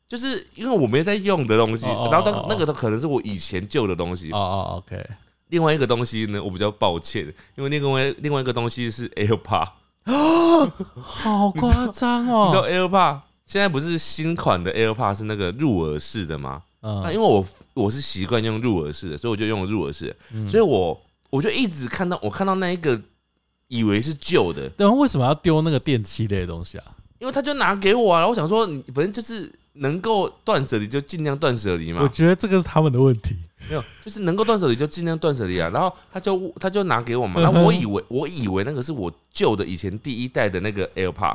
就是因为我没在用的东西，哦哦然后哦哦那那个都可能是我以前旧的东西哦。哦，OK，另外一个东西呢，我比较抱歉，因为另外另外一个东西是 AirPod，好夸张哦 你知道哦。AirPod 现在不是新款的 AirPod 是那个入耳式的吗？那因嗯，为我我是习惯用入耳式的，所以我就用入耳式所以我我就一直看到我看到那一个以为是旧的，然后为什么要丢那个电器类的东西啊？因为他就拿给我啊，然后我想说，你反正就是能够断舍离就尽量断舍离嘛我，觉得这个是他们的问题。没有，就是能够断舍离就尽量断舍离啊。然后他就他就拿给我嘛，然后我以为我以为那个是我旧的以前第一代的那个 AirPod，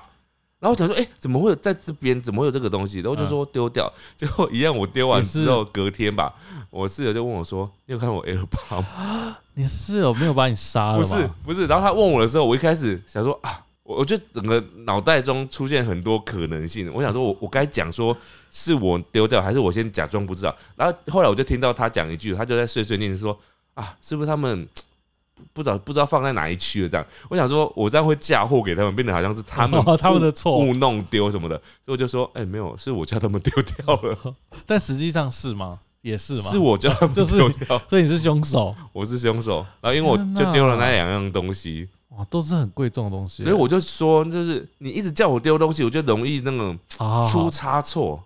然后我想说，哎、怎么会有在这边？怎么会有这个东西？然后我就说丢掉，结果一样，我丢完之后隔天吧，我室友就问我说，你有看我 AirPod 吗？你室友没有把你杀了 不吗？是不是，然后他问我的时候，我一开始想说啊，我我就整个脑袋中出现很多可能性，我想说我我该讲说是我丢掉，还是我先假装不知道？然后后来我就听到他讲一句，他就在碎碎念说啊，是不是他们不知道不知道放在哪一区了？这样，我想说我这样会嫁祸给他们，变得好像是他们哦他们的错误弄丢什么的，所以我就说，哎、没有，是我叫他们丢掉了，但实际上是吗？也是吗？是我叫他们就是丢掉，所以你是凶手我是凶手。然后因为我就丢了那两样东西。哇，都是很贵重的东西。所以我就说，就是你一直叫我丢东西，我就容易那种好好好出差错，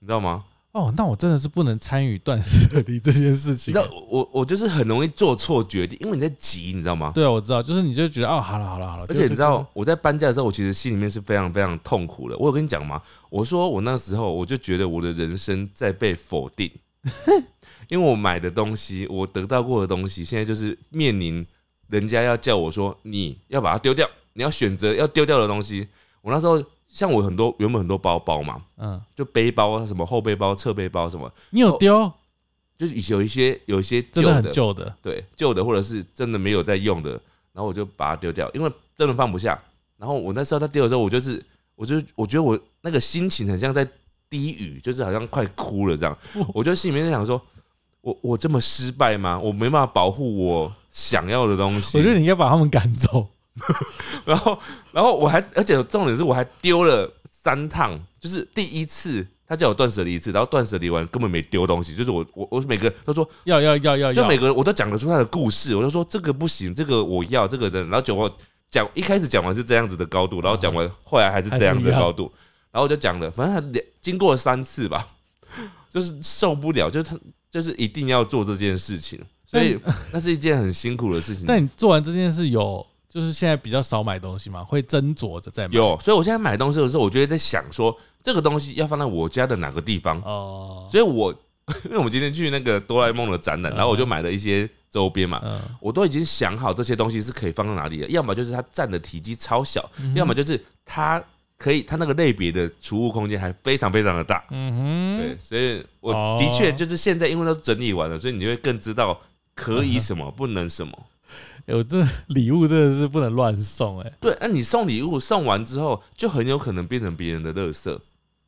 你知道吗？哦，那我真的是不能参与断舍离这件事情。你知道我我就是很容易做错决定，因为你在急，你知道吗？对啊，我知道，就是你就觉得哦，好了好了好了，而且你知道我在搬家的时候，我其实心里面是非常非常痛苦的。我有跟你讲吗？我说我那时候我就觉得我的人生在被否定，因为我买的东西，我得到过的东西，现在就是面临人家要叫我说你要把它丢掉，你要选择要丢掉的东西。我那时候像我很多原本很多包包嘛，嗯，就背包啊，什么后背包、侧背包什么，你有丢，就是有一些有一些旧的，旧的，对旧的或者是真的没有在用的，然后我就把它丢掉，因为真的放不下。然后我那时候在丢的时候，我就是，我就我觉得我那个心情很像在低语，就是好像快哭了这样。我就心里面在想说，我我这么失败吗？我没办法保护我想要的东西。我觉得你应该把他们赶走。然后，然后我还，而且重点是我还丢了三趟，就是第一次他叫我断舍离一次，然后断舍离完根本没丢东西，就是我我我每个都说，要要要要要，就每个人我都讲得出他的故事，我就说这个不行，这个我要这个人，然后结果讲一开始讲完是这样子的高度，然后讲完后来还是这样子的高度，然后我就讲了，反正他两经过了三次吧，就是受不了，就是他就是一定要做这件事情，所以那是一件很辛苦的事情。但你做完这件事有，就是现在比较少买东西嘛，会斟酌着再买。有，所以我现在买东西的时候，我就会在想说，这个东西要放在我家的哪个地方。哦，所以我 因为我们今天去那个哆啦 A 梦的展览，嗯然后我就买了一些周边嘛，嗯，我都已经想好这些东西是可以放到哪里的，要么就是它占的体积超小，要么就是它可以它那个类别的储物空间还非常非常的大。嗯哼对，所以我哦的确就是现在因为都整理完了，所以你就会更知道可以什么，不能什么。哎我这礼物真的是不能乱送哎。对，那你送礼物送完之后，就很有可能变成别人的垃圾。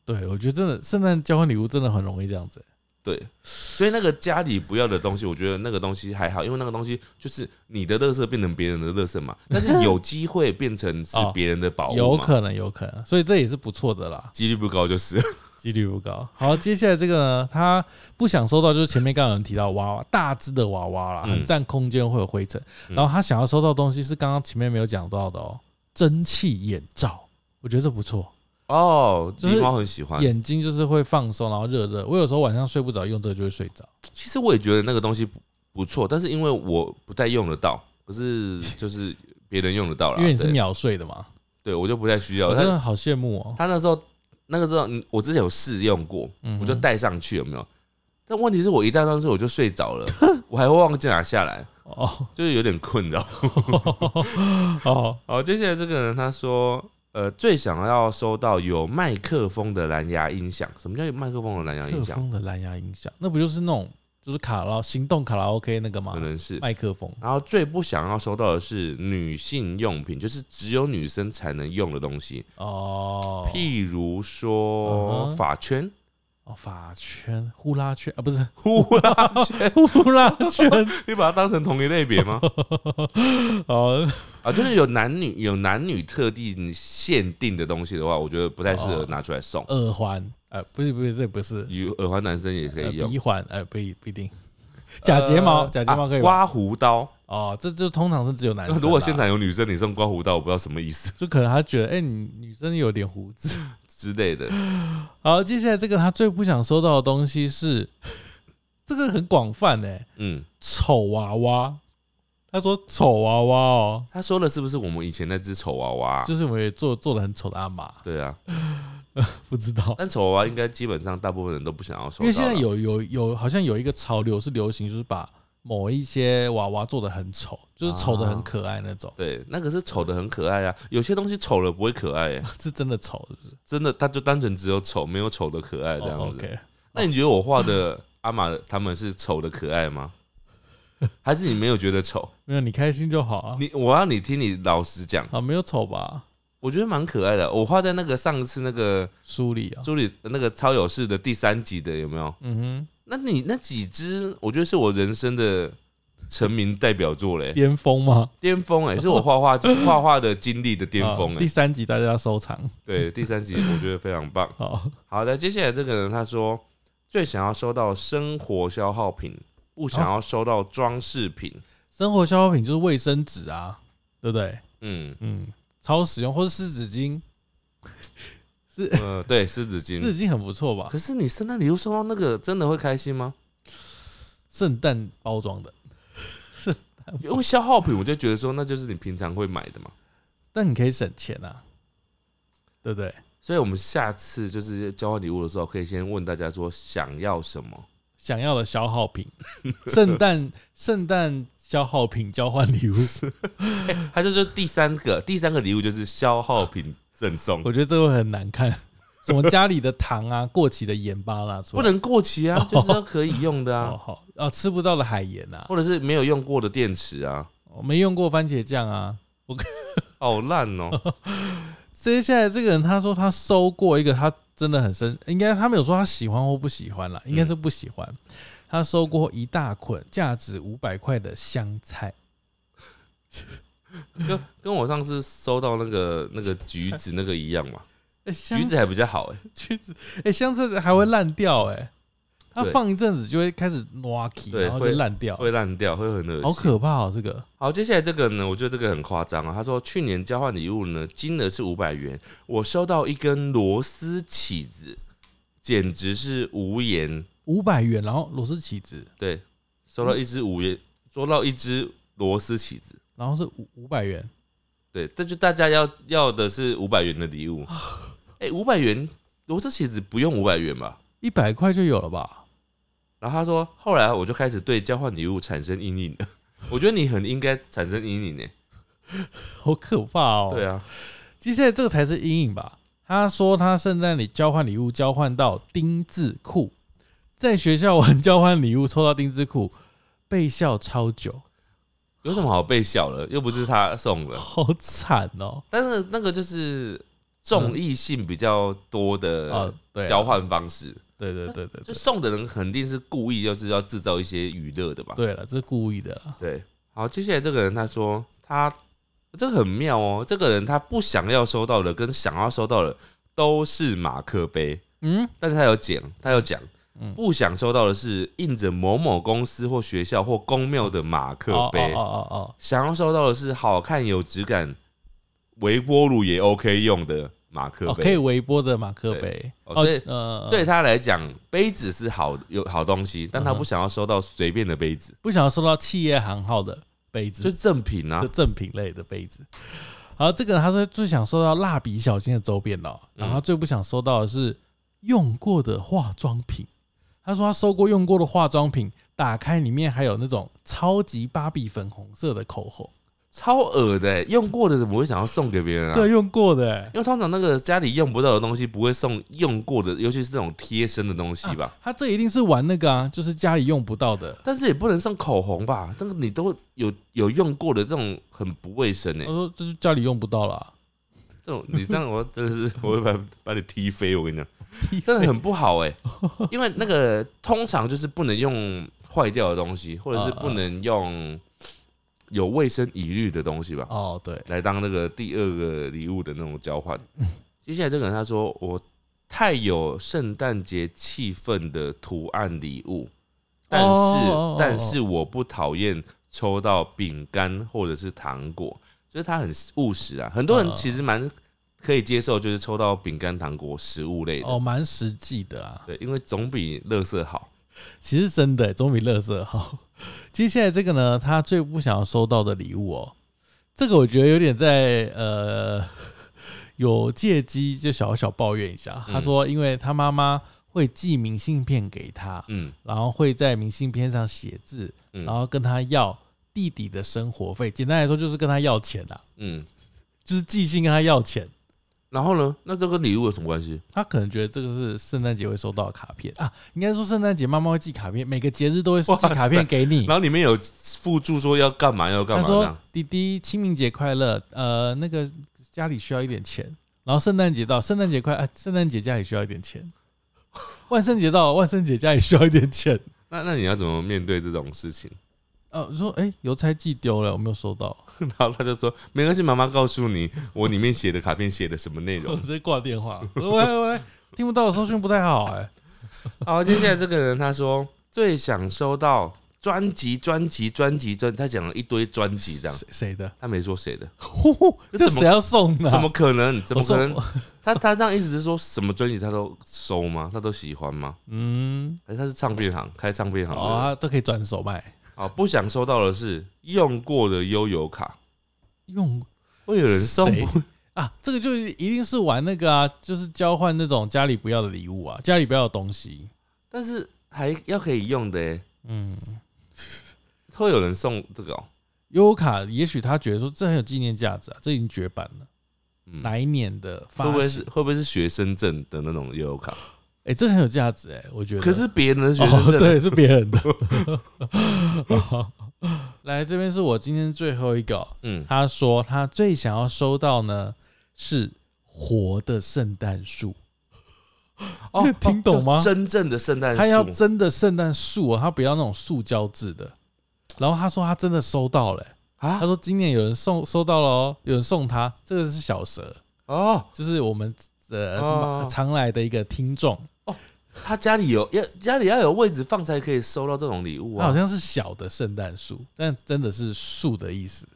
对，我觉得真的圣诞交换礼物真的很容易这样子欸。对，所以那个家里不要的东西，我觉得那个东西还好，因为那个东西就是你的乐色变成别人的乐色嘛，但是有机会变成是哦别人的宝物嘛，有可能，有可能，所以这也是不错的啦，几率不高就是。几率不高。好，接下来这个呢，他不想收到，就是前面刚刚有人提到娃娃，大只的娃娃啦，嗯很占空间，会有灰尘。嗯然后他想要收到的东西是刚刚前面没有讲到的哦，蒸汽眼罩，我觉得这不错，哦，就是狸猫很喜欢。眼睛就是会放松，然后热热。我有时候晚上睡不着，用这个就会睡着。其实我也觉得那个东西不不错，但是因为我不太用得到，可是 就是别人用得到了，因为你是秒睡的嘛，对我就不太需要。他我真的好羡慕哦。他那时候那个时候，嗯我之前有试用过，嗯我就戴上去有没有？但问题是我一戴上去我就睡着了，我还会忘记拿下来。哦哦就是有点困扰。哦，好，接下来这个人他说，呃，最想要收到有麦克风的蓝牙音响。什么叫有麦克风的蓝牙音麦克响？风的蓝牙音响，那不就是那种就是卡拉行动卡拉 OK 那个吗可？能是。麦克风然后最不想要收到的是女性用品，就是只有女生才能用的东西，哦，譬如嗯说哼发圈、哦发圈、呼啦圈啊，不是 呼啦 圈，呼啦圈 你把它当成同一类别吗？哦，啊，就是有男女有男女特定限定的东西的话，我觉得不太适合拿出来送。耳环，呃，不是不是，这不是，有耳环男生也可呃以用，鼻环，呃，不一不一定，假睫毛，呃假睫毛可以？啊刮胡刀。哦，这就通常是只有男生啊。如果现场有女生，你送刮胡刀，我不知道什么意思就可能他觉得，哎、你女生有点胡子。之类的。好，接下来这个他最不想收到的东西是，这个很广泛哎、嗯，丑娃娃。他说丑娃娃哦，他说的是不是我们以前那只丑娃娃啊？就是我们也做做的很丑的阿玛，对啊，不知道。但丑娃娃应该基本上大部分人都不想要收到。因为现在有有有好像有一个潮流是流行，就是把某一些娃娃做的很丑，就是丑的很可爱那种，对那个是丑的很可爱啊，有些东西丑了不会可爱耶，是真的丑，是不是？真的，它就单纯只有丑，没有丑的可爱这样哦子。那你觉得我画的阿玛他们是丑的可爱吗？还是你没有觉得丑？没有你开心就好啊。你我要你听你老实讲，啊，没有丑吧？我觉得蛮可爱的。我画在那个上次那个书里啊，书里那个超有事的第三集的有没有？嗯那你那几只，我觉得是我人生的成名代表作嘞，，巅峰吗？巅峰哎，是我画画画画的经历的 巅峰啊第哎。三集大家要收藏。对，第三集我觉得非常棒。好，好的，接下来这个人他说最想要收到生活消耗品，不想要收到装饰品。生活消耗品就是卫生纸啊，对不对？嗯，嗯，超实用，或是湿纸巾，是呃，对，湿纸巾。湿纸巾很不错吧？可是你圣诞礼物收到那个，真的会开心吗？圣诞包装的，因为消耗品，我就觉得说那就是你平常会买的嘛。但你可以省钱啊，对不对？所以我们下次就是交换礼物的时候，可以先问大家说想要什么。想要的消耗品，圣诞圣诞消耗品交换礼物，它就说第三个，第三个礼物就是消耗品赠送，我觉得这会很难看。什么家里的糖啊，过期的盐巴拿出来，不能过期啊，就是要可以用的 哦啊，好。啊，吃不到的海盐啊，或者是没有用过的电池啊，我没用过番茄酱啊。我好烂哦。接下来这个人他说他收过一个他真的很深，应该他没有说他喜欢或不喜欢啦，应该是不喜欢。他收过一大捆价值五百块的香菜，跟跟我上次收到那个那个橘子那个一样嘛，橘子还比较好哎。橘子，哎、香菜还会烂掉哎、它放一阵子就会开始挪起，对然后就会烂掉，会烂掉，会很恶心。好可怕哦！这个好，接下来这个呢，我觉得这个很夸张啊。他说去年交换礼物呢，金额是五百元，我收到一根螺丝起子，简直是无言。五百元，然后螺丝起子，对，收到一只五元，收到一只螺丝起子。然后是五五百元，对，这就大家要要的是五百元的礼物。哎、五百元螺丝起子不用五百元吧？一百块就有了吧？然后他说，后来我就开始对交换礼物产生阴影了。我觉得你很应该产生阴影呢。好可怕哦！对啊，接下来这个才是阴影吧？他说他圣诞礼交换礼物交换到丁字裤，在学校玩交换礼物抽到丁字裤，被笑超久，有什么好被笑的？又不是他送的。好惨哦！但是那个就是重义性比较多啊的，交换方式，对对对对对，就送的人肯定是故意就是要制造一些娱乐的吧？对了，这是故意的。对，好，接下来这个人他说他这个很妙哦，这个人他不想要收到的跟想要收到的都是马克杯，嗯，但是他有讲，他有讲。嗯不想收到的是印着某某公司或学校或公庙的马克杯，哦哦哦想要收到的是好看有质感、微波炉也 OK 用的马克哦，杯。可以微波的马克杯。哦所以呃，对，他来讲，杯子是好有好东西，但他不想要收到随便的杯子，不想要收到企业行号的杯子就正，品啊就。正品类的杯子。然后这个人他说最想收到蜡笔小新的周边哦，然后他最不想收到的是用过的化妆品。他说他收过用过的化妆品，打开里面还有那种超级芭比粉红色的口红，超恶的欸，用过的怎么会想要送给别人啊？对，用过的欸。因为通常那个家里用不到的东西不会送用过的，尤其是这种贴身的东西吧。他这一定是玩那个啊，就是家里用不到的。但是也不能送口红吧？但是你都有有用过的这种很不卫生哎、我说这是家里用不到啦，这种你这样我真的是我会把把你踢飞，我跟你讲，真的很不好哎、因为那个通常就是不能用坏掉的东西，或者是不能用有卫生疑虑的东西吧，哦，对，来当那个第二个礼物的那种交换。接下来这个人他说我太有圣诞节气氛的图案礼物，但是、但是我不讨厌抽到饼干或者是糖果，就是他很务实啊。很多人嗯其实蛮可以接受，就是抽到饼干、糖果、食物类的，哦，蛮实际的啊。对，因为总比乐色好。其实真的欸总比乐色好。接下来这个呢，他最不想要收到的礼物哦，这个我觉得有点在呃有借机就小小抱怨一下。嗯他说，因为他妈妈会寄明信片给他，嗯然后会在明信片上写字，嗯然后跟他要弟弟的生活费。简单来说，就是跟他要钱啊，嗯，就是寄信跟他要钱。然后呢？那这跟礼物有什么关系？他可能觉得这个是圣诞节会收到的卡片啊，应该说圣诞节妈妈会寄卡片，每个节日都会寄卡片给你。然后里面有附注说要干嘛要干他说嘛。：“弟弟，清明节快乐。呃，那个家里需要一点钱。然后圣诞节到，圣诞节快，啊，圣诞节家里需要一点钱。万圣节到，万圣节家里需要一点钱。那那你要怎么面对这种事情？呃，说，哎、邮差寄丢了，我没有收到，然后他就说没关系，妈妈告诉你我里面写的卡片写的什么内我容直。接挂电话。喂喂喂，听不到，收讯不太好、哎，好，接下来这个人他说最想收到专辑、专辑、专辑、专，他讲了一堆专辑这样，谁谁的？他没说谁的，呼呼，这谁要送的啊、怎么可能？怎么可能？他他这样意思是说什么专辑他都收吗？他都喜欢吗？嗯，还是他是唱片行开唱片行的人？哦，他都可以转手卖，好，不想收到的是用过的悠游卡，用会有人送谁不？啊，这个就一定是玩那个啊，就是交换那种家里不要的礼物啊，家里不要的东西。但是还要可以用的欸，嗯，会有人送这个哦。悠游卡，也许他觉得说这很有纪念价值啊，这已经绝版了，嗯哪一年的发会不会是会不会是学生证的那种悠游卡？哎、这很有价值哎、我觉得。可是别人的学生哦，证，对，是别人的。好 来，这边是我今天最后一个哦、嗯，他说他最想要收到呢是活的圣诞树，哦 听懂吗？就真正的圣诞树，他要真的圣诞树哦，他不要那种塑胶制的。然后他说他真的收到了欸、啊？他说今年有人送收到了哦，有人送他，这个是小蛇，哦，就是我们呃、哦。常来的一个听众，他家里有要家里要有位置放才可以收到这种礼物啊。他好像是小的圣诞树，但真的是树的意思。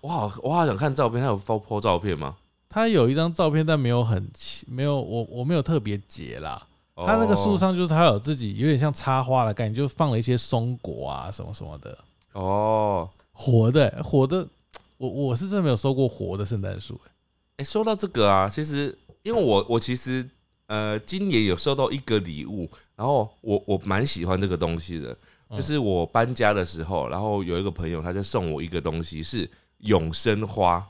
我好我好想看照片，他有发 po 照片吗？他有一张照片，但没有很没有我我没有特别截啦。哦他那个树上就是他有自己有点像插花的概念，就放了一些松果啊什么什么的，哦，活的欸活的。我我是真的没有收过活的圣诞树欸，哎、说到这个啊，其实因为我我其实呃今年有收到一个礼物，然后我我蛮喜欢这个东西的，嗯。就是我搬家的时候，然后有一个朋友他就送我一个东西是永生花，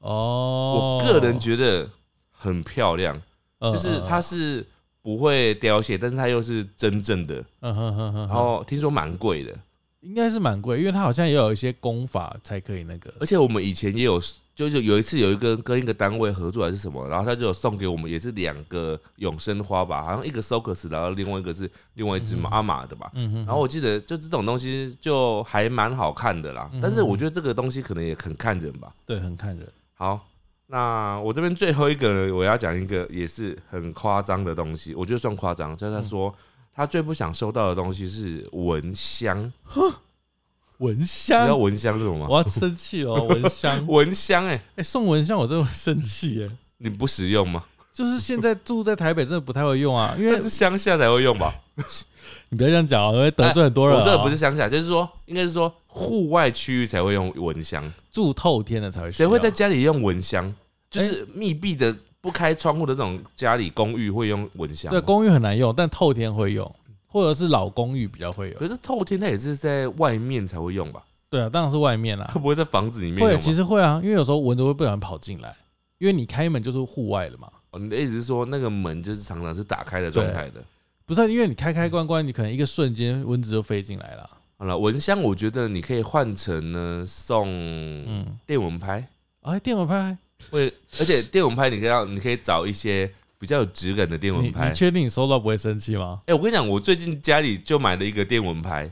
哦，我个人觉得很漂亮，就是它，是不会凋谢，但是它又是真正的，嗯哼哼哼，然后听说蛮贵的，应该是蛮贵，因为它好像也有一些功法才可以那个。而且我们以前也有，就是有一次有一个跟一个单位合作还是什么，然后他就有送给我们，也是两个永生花吧，好像一个 Socus，然后另外一个是另外一只阿玛的吧。嗯哼，然后我记得就这种东西就还蛮好看的啦嗯，但是我觉得这个东西可能也很看人吧。对很看人，好，那我这边最后一个呢，我要讲一个也是很夸张的东西，我觉得算夸张，就是他说他最不想收到的东西是蚊香，蚊香你知香道，蚊香是什么吗？我要生气哦，蚊香，蚊香哎、哎，送蚊香我真的会生气耶。你不实用吗？就是现在住在台北，真的不太会用啊，因为是乡下才会用吧？你不要这样讲哦，会得罪很多人、哦。我说的不是乡下，就是说应该是说户外区域才会用蚊香，住透天的才会。谁会在家里用蚊香？就是密闭的不开窗户的这种家里公寓会用蚊香吗。对公寓很难用，但透天会用。或者是老公寓比较会用。可是透天它也是在外面才会用吧？对啊，当然是外面啦它。不会在房子里面用会，吧？其实会啊，因为有时候蚊子会不小心跑进来，因为你开门就是户外的嘛。哦你的意思是说那个门就是常常是打开的状态的？不是啊、因为你开开关关，你可能一个瞬间蚊子就飞进来了。好了，蚊香我觉得你可以换成呢送嗯，电蚊拍，哎，电蚊拍，会而且电蚊拍你可以让你可以找一些比较有质感的电蚊你拍你。确定你收到不会生气吗？哎、我跟你讲，我最近家里就买了一个电蚊拍，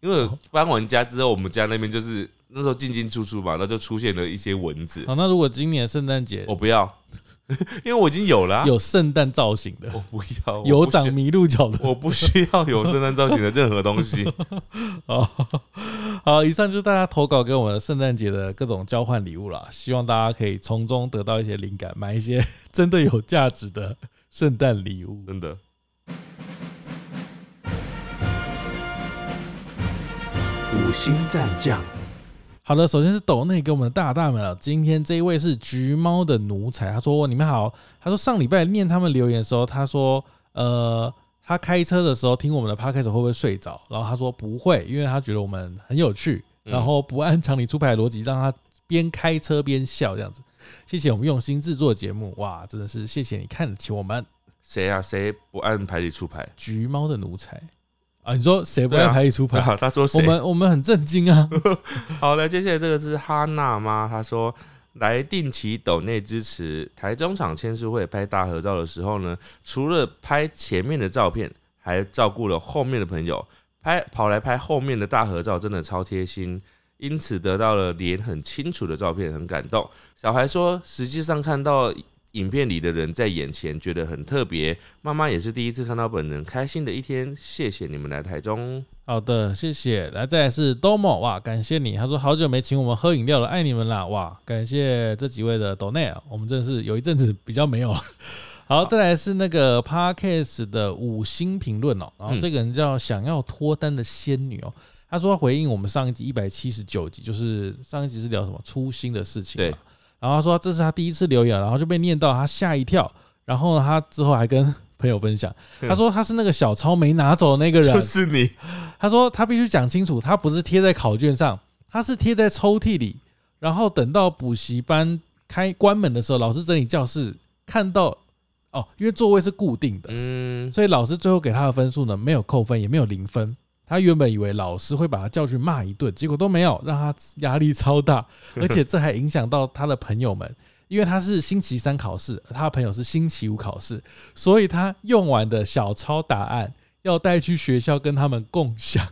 因为搬完家之后，我们家那边就是那时候进进出出嘛，然后就出现了一些蚊子。好，那如果今年圣诞节我不要，因为我已经有了啊、有圣诞造型的，我不要，我有长麋鹿角的。我不需要有圣诞造型的任何东西。哦，好，以上就是大家投稿给我们的圣诞节的各种交换礼物啦，希望大家可以从中得到一些灵感，买一些 真的有价值的圣诞礼物。真的，五星战将，好的，首先是抖内给我们的大大们了。今天这一位是橘猫的奴才，他说：“你们好。”他说上礼拜念他们留言的时候，他说：“呃，他开车的时候听我们的 podcast 会不会睡着？”然后他说不会，因为他觉得我们很有趣，嗯然后不按常理出牌的逻辑，让他边开车边笑这样子。谢谢我们用心制作的节目，哇，真的是谢谢你看得起我们谁啊？谁不按牌理出牌？橘猫的奴才啊！你说谁不对啊按牌理出牌？啊，他说我？们我们很震惊啊！好了，接下来这个是哈娜妈，她说来定期抖内支持台中场签书会拍大合照的时候呢，除了拍前面的照片，还照顾了后面的朋友，拍跑来拍后面的大合照，真的超贴心。因此得到了脸很清楚的照片，很感动。小孩说，实际上看到影片里的人在眼前，觉得很特别。妈妈也是第一次看到本人，开心的一天。谢谢你们来台中。好的，谢谢。来，再来是 Domo，哇，感谢你。他说好久没请我们喝饮料了，爱你们啦，哇，感谢这几位的 Donate，我们真的是有一阵子比较没有了。好，再来是那个 Parkes 的五星评论哦，然后嗯这个人叫想要脱单的仙女哦，他说回应我们上一集一百七十九集，就是上一集是聊什么初心的事情嘛对，然后他说这是他第一次留言，然后就被念到，他吓一跳，然后呢他之后还跟朋友分享，他说他是那个小抄没拿走的那个人，就是你，他说他必须讲清楚，他不是贴在考卷上，他是贴在抽屉里，然后等到补习班开关门的时候，老师整理教室看到哦，因为座位是固定的，嗯，所以老师最后给他的分数呢没有扣分，也没有零分。他原本以为老师会把他叫去骂一顿，结果都没有，让他压力超大，而且这还影响到他的朋友们，因为他是星期三考试，而他的朋友是星期五考试，所以他用完的小抄答案要带去学校跟他们共享。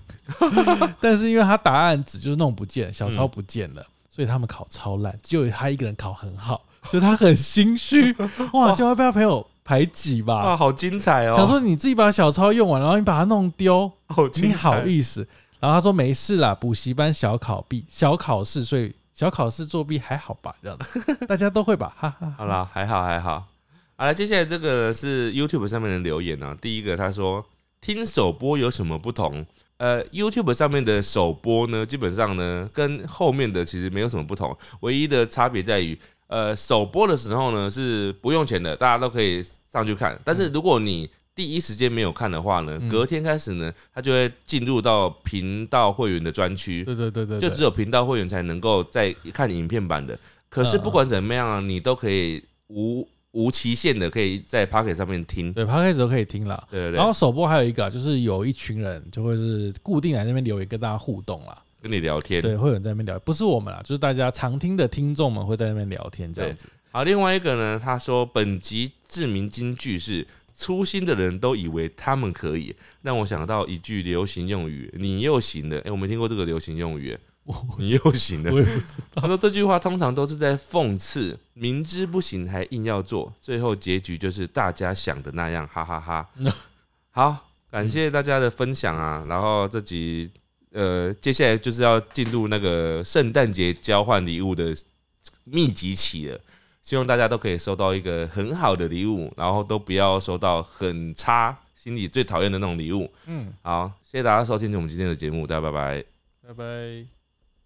但是因为他答案纸就是弄不见，小抄不见了，所以他们考超烂，只有他一个人考很好，所以他很心虚，哇，就会被他朋友排挤吧。哇，好精彩哦！想说你自己把小抄用完，然后你把它弄丢，好精好意思？然后他说没事啦，补习班小考必小考试，所以小考试作弊还好吧？这样子 大家都会吧？哈哈。好啦，还好还好。好了，接下来这个是 YouTube 上面的留言呢、第一个他说听首播有什么不同？呃，YouTube 上面的首播呢，基本上呢跟后面的其实没有什么不同，唯一的差别在于，呃，首播的时候呢是不用钱的，大家都可以上去看。但是如果你第一时间没有看的话呢，嗯隔天开始呢，它就会进入到频道会员的专区。对对对对，就只有频道会员才能够在看影片版的。可是不管怎么样啊，你都可以无无期限的可以在 Pocket 上面听。对，Pocket 都可以听了。对对对，然后首播还有一个啊，就是有一群人就会是固定来那边留言跟大家互动啦。跟你聊天。对，会有人在那边聊，不是我们啦，就是大家常听的听众们会在那边聊天这样子。好，另外一个呢，他说本集知名金句是。粗心的人都以为他们可以，让我想到一句流行用语：“你又行了。”哎、我没听过这个流行用语。你又行了我。也不知他说这句话通常都是在讽刺，明知不行还硬要做，最后结局就是大家想的那样，哈哈哈 好，感谢大家的分享啊，然后这集呃，接下来就是要进入那个圣诞节交换礼物的密集期了。希望大家都可以收到一个很好的礼物，然后都不要收到很差、心里最讨厌的那种礼物。嗯，好，谢谢大家收听我们今天的节目，大家拜拜。拜拜。